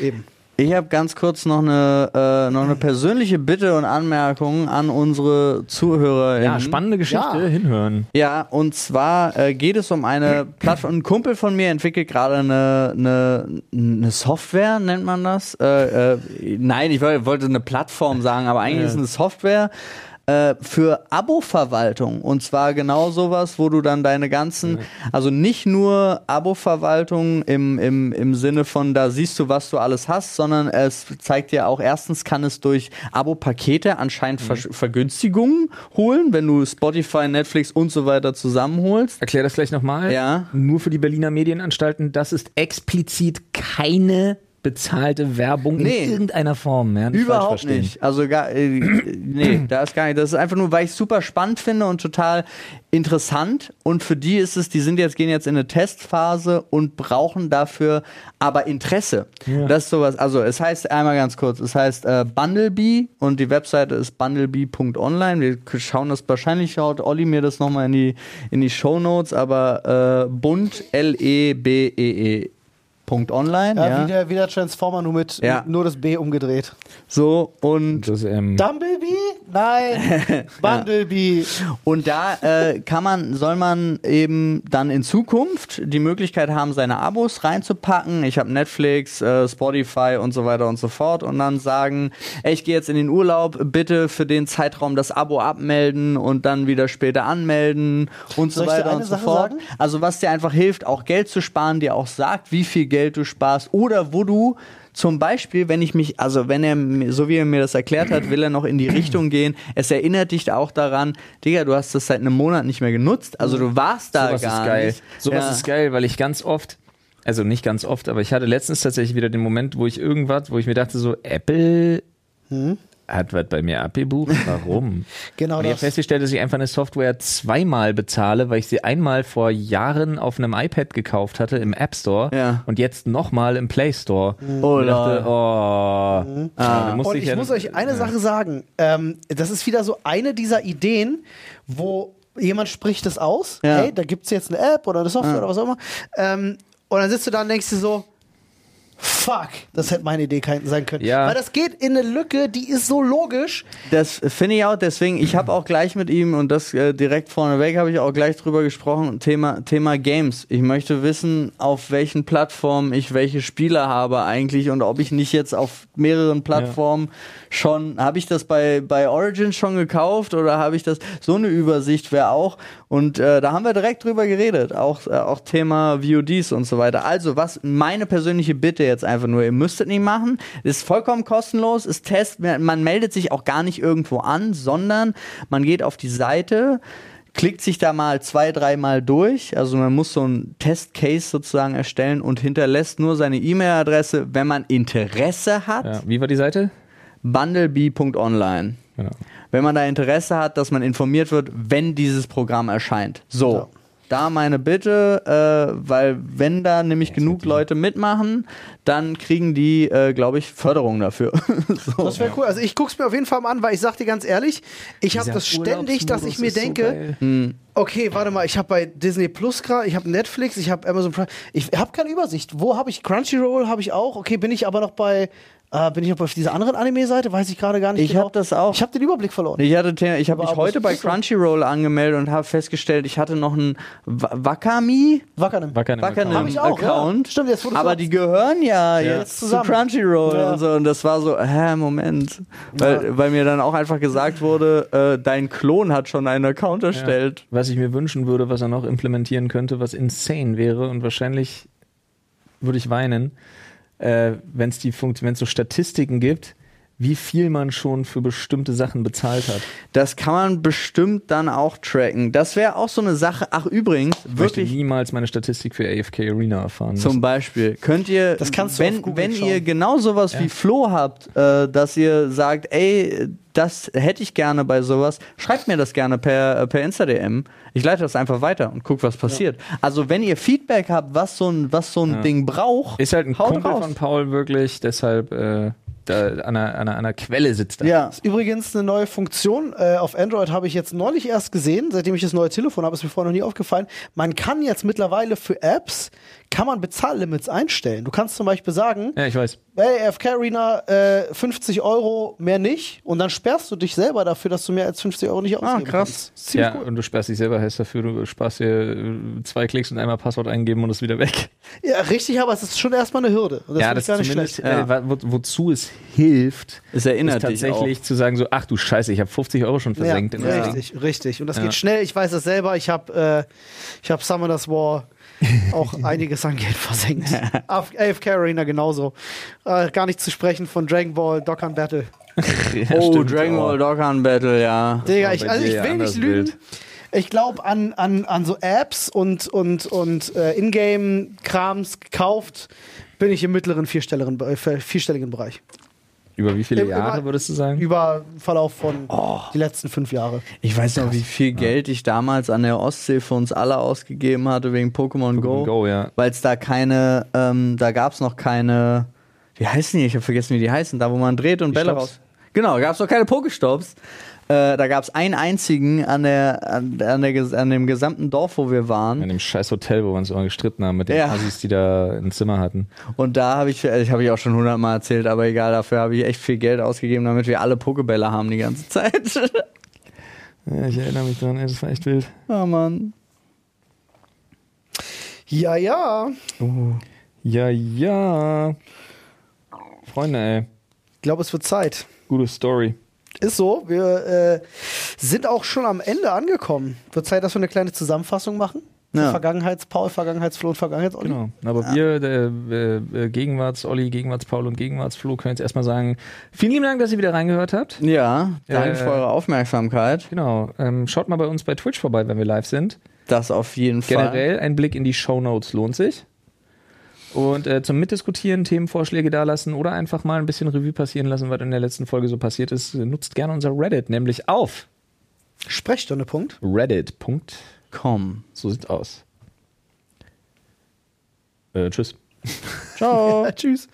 Eben. Ich habe ganz kurz noch eine, äh, noch eine persönliche Bitte und Anmerkung an unsere ZuhörerInnen. Ja, spannende Geschichte, Ja. hinhören. Ja, und zwar äh, geht es um eine Plattform. Ein Kumpel von mir entwickelt gerade eine, eine, eine Software, nennt man das? Äh, äh, nein, ich woll- wollte eine Plattform sagen, aber eigentlich Ja. ist es eine Software äh, für Abo-Verwaltung. Und zwar genau sowas, wo du dann deine ganzen, also nicht nur Abo-Verwaltung im, im, im Sinne von, da siehst du, was du alles hast, sondern es zeigt dir auch, erstens kann es durch Abo-Pakete anscheinend Ver Vergünstigungen holen, wenn du Spotify, Netflix und so weiter zusammenholst. Erklär das gleich nochmal. Ja. Nur für die Berliner Medienanstalten, das ist explizit keine bezahlte Werbung Nee. in irgendeiner Form. Ja? Nicht Überhaupt nicht. Also gar, äh, nee, da ist gar nicht. Das ist einfach nur, weil ich es super spannend finde und total interessant. Und für die ist es, die sind jetzt, gehen jetzt in eine Testphase und brauchen dafür aber Interesse. Das ist sowas, also es heißt einmal ganz kurz, es heißt äh, Bundlebee und die Webseite ist bundlebee.online. Wir schauen das wahrscheinlich, schaut Olli mir das nochmal in die, in die Show Notes, aber äh, Bund, L-E-B-E-E. Punkt online, Ja, ja. Wie, der, wie der Transformer, nur mit Ja. nur das B umgedreht. So, und Das, ähm, Dumblebee? Nein. Bundlebee. Und da äh, kann man, soll man eben dann in Zukunft die Möglichkeit haben, seine Abos reinzupacken. Ich habe Netflix, äh, Spotify und so weiter und so fort und dann sagen, ey, ich gehe jetzt in den Urlaub, bitte für den Zeitraum das Abo abmelden und dann wieder später anmelden und so Soll ich dir weiter eine und so Sache fort. sagen? Also was dir einfach hilft, auch Geld zu sparen, dir auch sagt, wie viel Geld du sparst oder wo du zum Beispiel, wenn ich mich, also wenn er, so wie er mir das erklärt hat, will er noch in die Richtung gehen. Es erinnert dich auch daran, Digga, du hast das seit einem Monat nicht mehr genutzt. Also du warst da sowas gar ist geil. nicht. Sowas Ja. ist geil, weil ich ganz oft, also nicht ganz oft, aber ich hatte letztens tatsächlich wieder den Moment, wo ich irgendwas, wo ich mir dachte, so, Apple hat was bei mir abgebucht. Warum? Genau Und ich habe das. festgestellt, dass ich einfach eine Software zweimal bezahle, weil ich sie einmal vor Jahren auf einem iPad gekauft hatte im App Store Ja. und jetzt nochmal im Play Store. Oh, Und ich dachte, oh, ah. da musste Und ich ja- muss euch eine Sache sagen. Ähm, das ist wieder so eine dieser Ideen, wo jemand spricht es aus. Ja. Hey, da gibt es jetzt eine App oder eine Software oder was auch immer. Ähm, und dann sitzt du da und denkst dir so, fuck, das hätte meine Idee sein können. Ja. Weil das geht in eine Lücke, die ist so logisch. Das finde ich auch, deswegen, ich habe auch gleich mit ihm und das äh, direkt vorneweg habe ich auch gleich drüber gesprochen, Thema, Thema Games. Ich möchte wissen, auf welchen Plattformen ich welche Spiele habe eigentlich und ob ich nicht jetzt auf mehreren Plattformen schon, habe ich das bei, bei Origin schon gekauft oder habe ich das, so eine Übersicht wäre auch und äh, da haben wir direkt drüber geredet, auch, äh, auch Thema VODs und so weiter. Also was meine persönliche Bitte jetzt einfach nur, ihr müsstet nicht machen, ist vollkommen kostenlos, ist Test, man meldet sich auch gar nicht irgendwo an, sondern man geht auf die Seite, klickt sich da mal zwei, dreimal durch. Also man muss so einen Testcase sozusagen erstellen und hinterlässt nur seine E-Mail-Adresse, wenn man Interesse hat. Ja. Wie war die Seite? Bundlebee.online. Genau. Wenn man da Interesse hat, dass man informiert wird, wenn dieses Programm erscheint. So. Ja. Da meine Bitte, äh, weil wenn da nämlich genug Leute mitmachen, dann kriegen die, äh, glaube ich, Förderung dafür. so. Das wäre cool. Also ich guck's mir auf jeden Fall mal an, weil ich sag dir ganz ehrlich, ich habe das ständig, dass ich mir ist so denke, geil. okay, warte mal, ich habe bei Disney Plus gerade, ich habe Netflix, ich habe Amazon Prime, ich habe keine Übersicht. Wo habe ich Crunchyroll? Habe ich auch. Okay, bin ich aber noch bei, äh, bin ich noch auf dieser anderen Anime-Seite? Weiß ich gerade gar nicht Ich genau. habe das auch. Ich habe den Überblick verloren. Ich, hatte, ich habe mich heute bei. Crunchyroll angemeldet und habe festgestellt, ich hatte noch einen Wa- Wakami. Wackernem Wakanim Hab ich auch, ja. Account. Stimmt, jetzt du's aber die gehören ja, jetzt zu zusammen. Crunchyroll Ja. und so. Und das war so, hä, Moment. Weil, weil mir dann auch einfach gesagt wurde, äh, dein Klon hat schon einen Account erstellt. Was ich mir wünschen würde, was er noch implementieren könnte, was insane wäre und wahrscheinlich würde ich weinen, äh, wenn es die Funktion, wenn es so Statistiken gibt, wie viel man schon für bestimmte Sachen bezahlt hat. Das kann man bestimmt dann auch tracken. Das wäre auch so eine Sache. Ach, übrigens, Ich möchte wirklich. niemals meine Statistik für AFK Arena erfahren. Zum Beispiel könnt ihr, Das kannst du wenn, wenn schauen. ihr genau sowas wie Flo habt, äh, dass ihr sagt, ey, das hätte ich gerne bei sowas, schreibt mir das gerne per, äh, per Insta-DM. Ich leite das einfach weiter und guck, was passiert. Also wenn ihr Feedback habt, was so ein, was so ein Ding braucht, ist halt ein haut Kumpel raus. von Paul wirklich, deshalb äh, da an einer, an, einer, Quelle sitzt er. Ja, Übrigens eine neue Funktion äh, auf Android habe ich jetzt neulich erst gesehen, seitdem ich das neue Telefon habe, ist mir vorher noch nie aufgefallen. Man kann jetzt mittlerweile für Apps kann man Bezahllimits einstellen. Du kannst zum Beispiel sagen, Ja, ich weiß. hey, AFK Arena, äh, 50 Euro mehr nicht und dann sperrst du dich selber dafür, dass du mehr als 50 Euro nicht ausgeben krass. kannst. Ist Ja, cool. und du sperrst dich selber heißt dafür, du sparst dir äh, zwei Klicks und einmal Passwort eingeben und ist wieder weg. Ja, richtig, aber es ist schon erstmal eine Hürde. Und das ja, das nicht zumindest, schlecht. äh, wo, wozu es hilft, es erinnert ist dich tatsächlich zu sagen so, ach du Scheiße, ich habe 50 Euro schon versenkt. Ding. richtig, richtig. Und das Ja. geht schnell. Ich weiß das selber. Ich habe äh, ich hab Summoners War auch einiges an Geld versenkt. Auf AFK Arena genauso. Äh, gar nicht zu sprechen von Dragon Ball Dokkan Battle. Ja. Oh, stimmt. Dragon Ball Dokkan Battle, ja. Digga, ich, also ich will nicht lügen. wild. Ich glaube an, an, an so Apps und, und, und äh, Ingame-Krams gekauft, bin ich im mittleren vierstelligen, äh, vierstelligen Bereich. Über wie viele Im- Jahre über- würdest du sagen? Über Verlauf von die letzten fünf Jahre. Ich weiß noch, wie viel Geld ich damals an der Ostsee für uns alle ausgegeben hatte wegen Pokémon Go. Pokémon Go, ja. Weil es da keine, ähm, da gab es noch keine, wie heißen die? Ich habe vergessen, wie die heißen. Da, wo man dreht und Bälle Stops. raus. Genau, gab es noch keine Pokestops. Äh, da gab es einen einzigen an, der, an, an, der, an dem gesamten Dorf, wo wir waren. In dem scheiß Hotel, wo wir uns immer gestritten haben mit den Ja. Assis, die da ein Zimmer hatten. Und da habe ich, äh, ich habe ich auch schon hundertmal erzählt, aber egal, dafür habe ich echt viel Geld ausgegeben, damit wir alle Pokebälle haben die ganze Zeit. Ja, ich erinnere mich dran, ey, das war echt wild. oh Mann. Ja, ja. Ja, ja. Freunde, ey. Ich glaube, es wird Zeit. Gute Story. Ist so. Wir äh, sind auch schon am Ende angekommen. Wird Zeit, dass wir eine kleine Zusammenfassung machen. Ja. Vergangenheits-Paul, Vergangenheits-Flo und Vergangenheits-Olli. Genau. Aber wir, der äh, äh, Gegenwarts-Olli, Gegenwarts-Paul und Gegenwarts-Flo, können jetzt erstmal sagen, vielen lieben Dank, dass ihr wieder reingehört habt. Ja, danke Äh, für eure Aufmerksamkeit. Genau. Ähm, schaut mal bei uns bei Twitch vorbei, wenn wir live sind. Das auf jeden Fall. Generell ein Blick in die Show Notes lohnt sich. Und äh, zum Mitdiskutieren, Themenvorschläge dalassen oder einfach mal ein bisschen Revue passieren lassen, was in der letzten Folge so passiert ist, nutzt gerne unser Reddit, nämlich auf Sprechstunde, Punkt. Reddit. Punkt. Komm. So sieht's aus. Äh, tschüss. Ciao. Tschüss.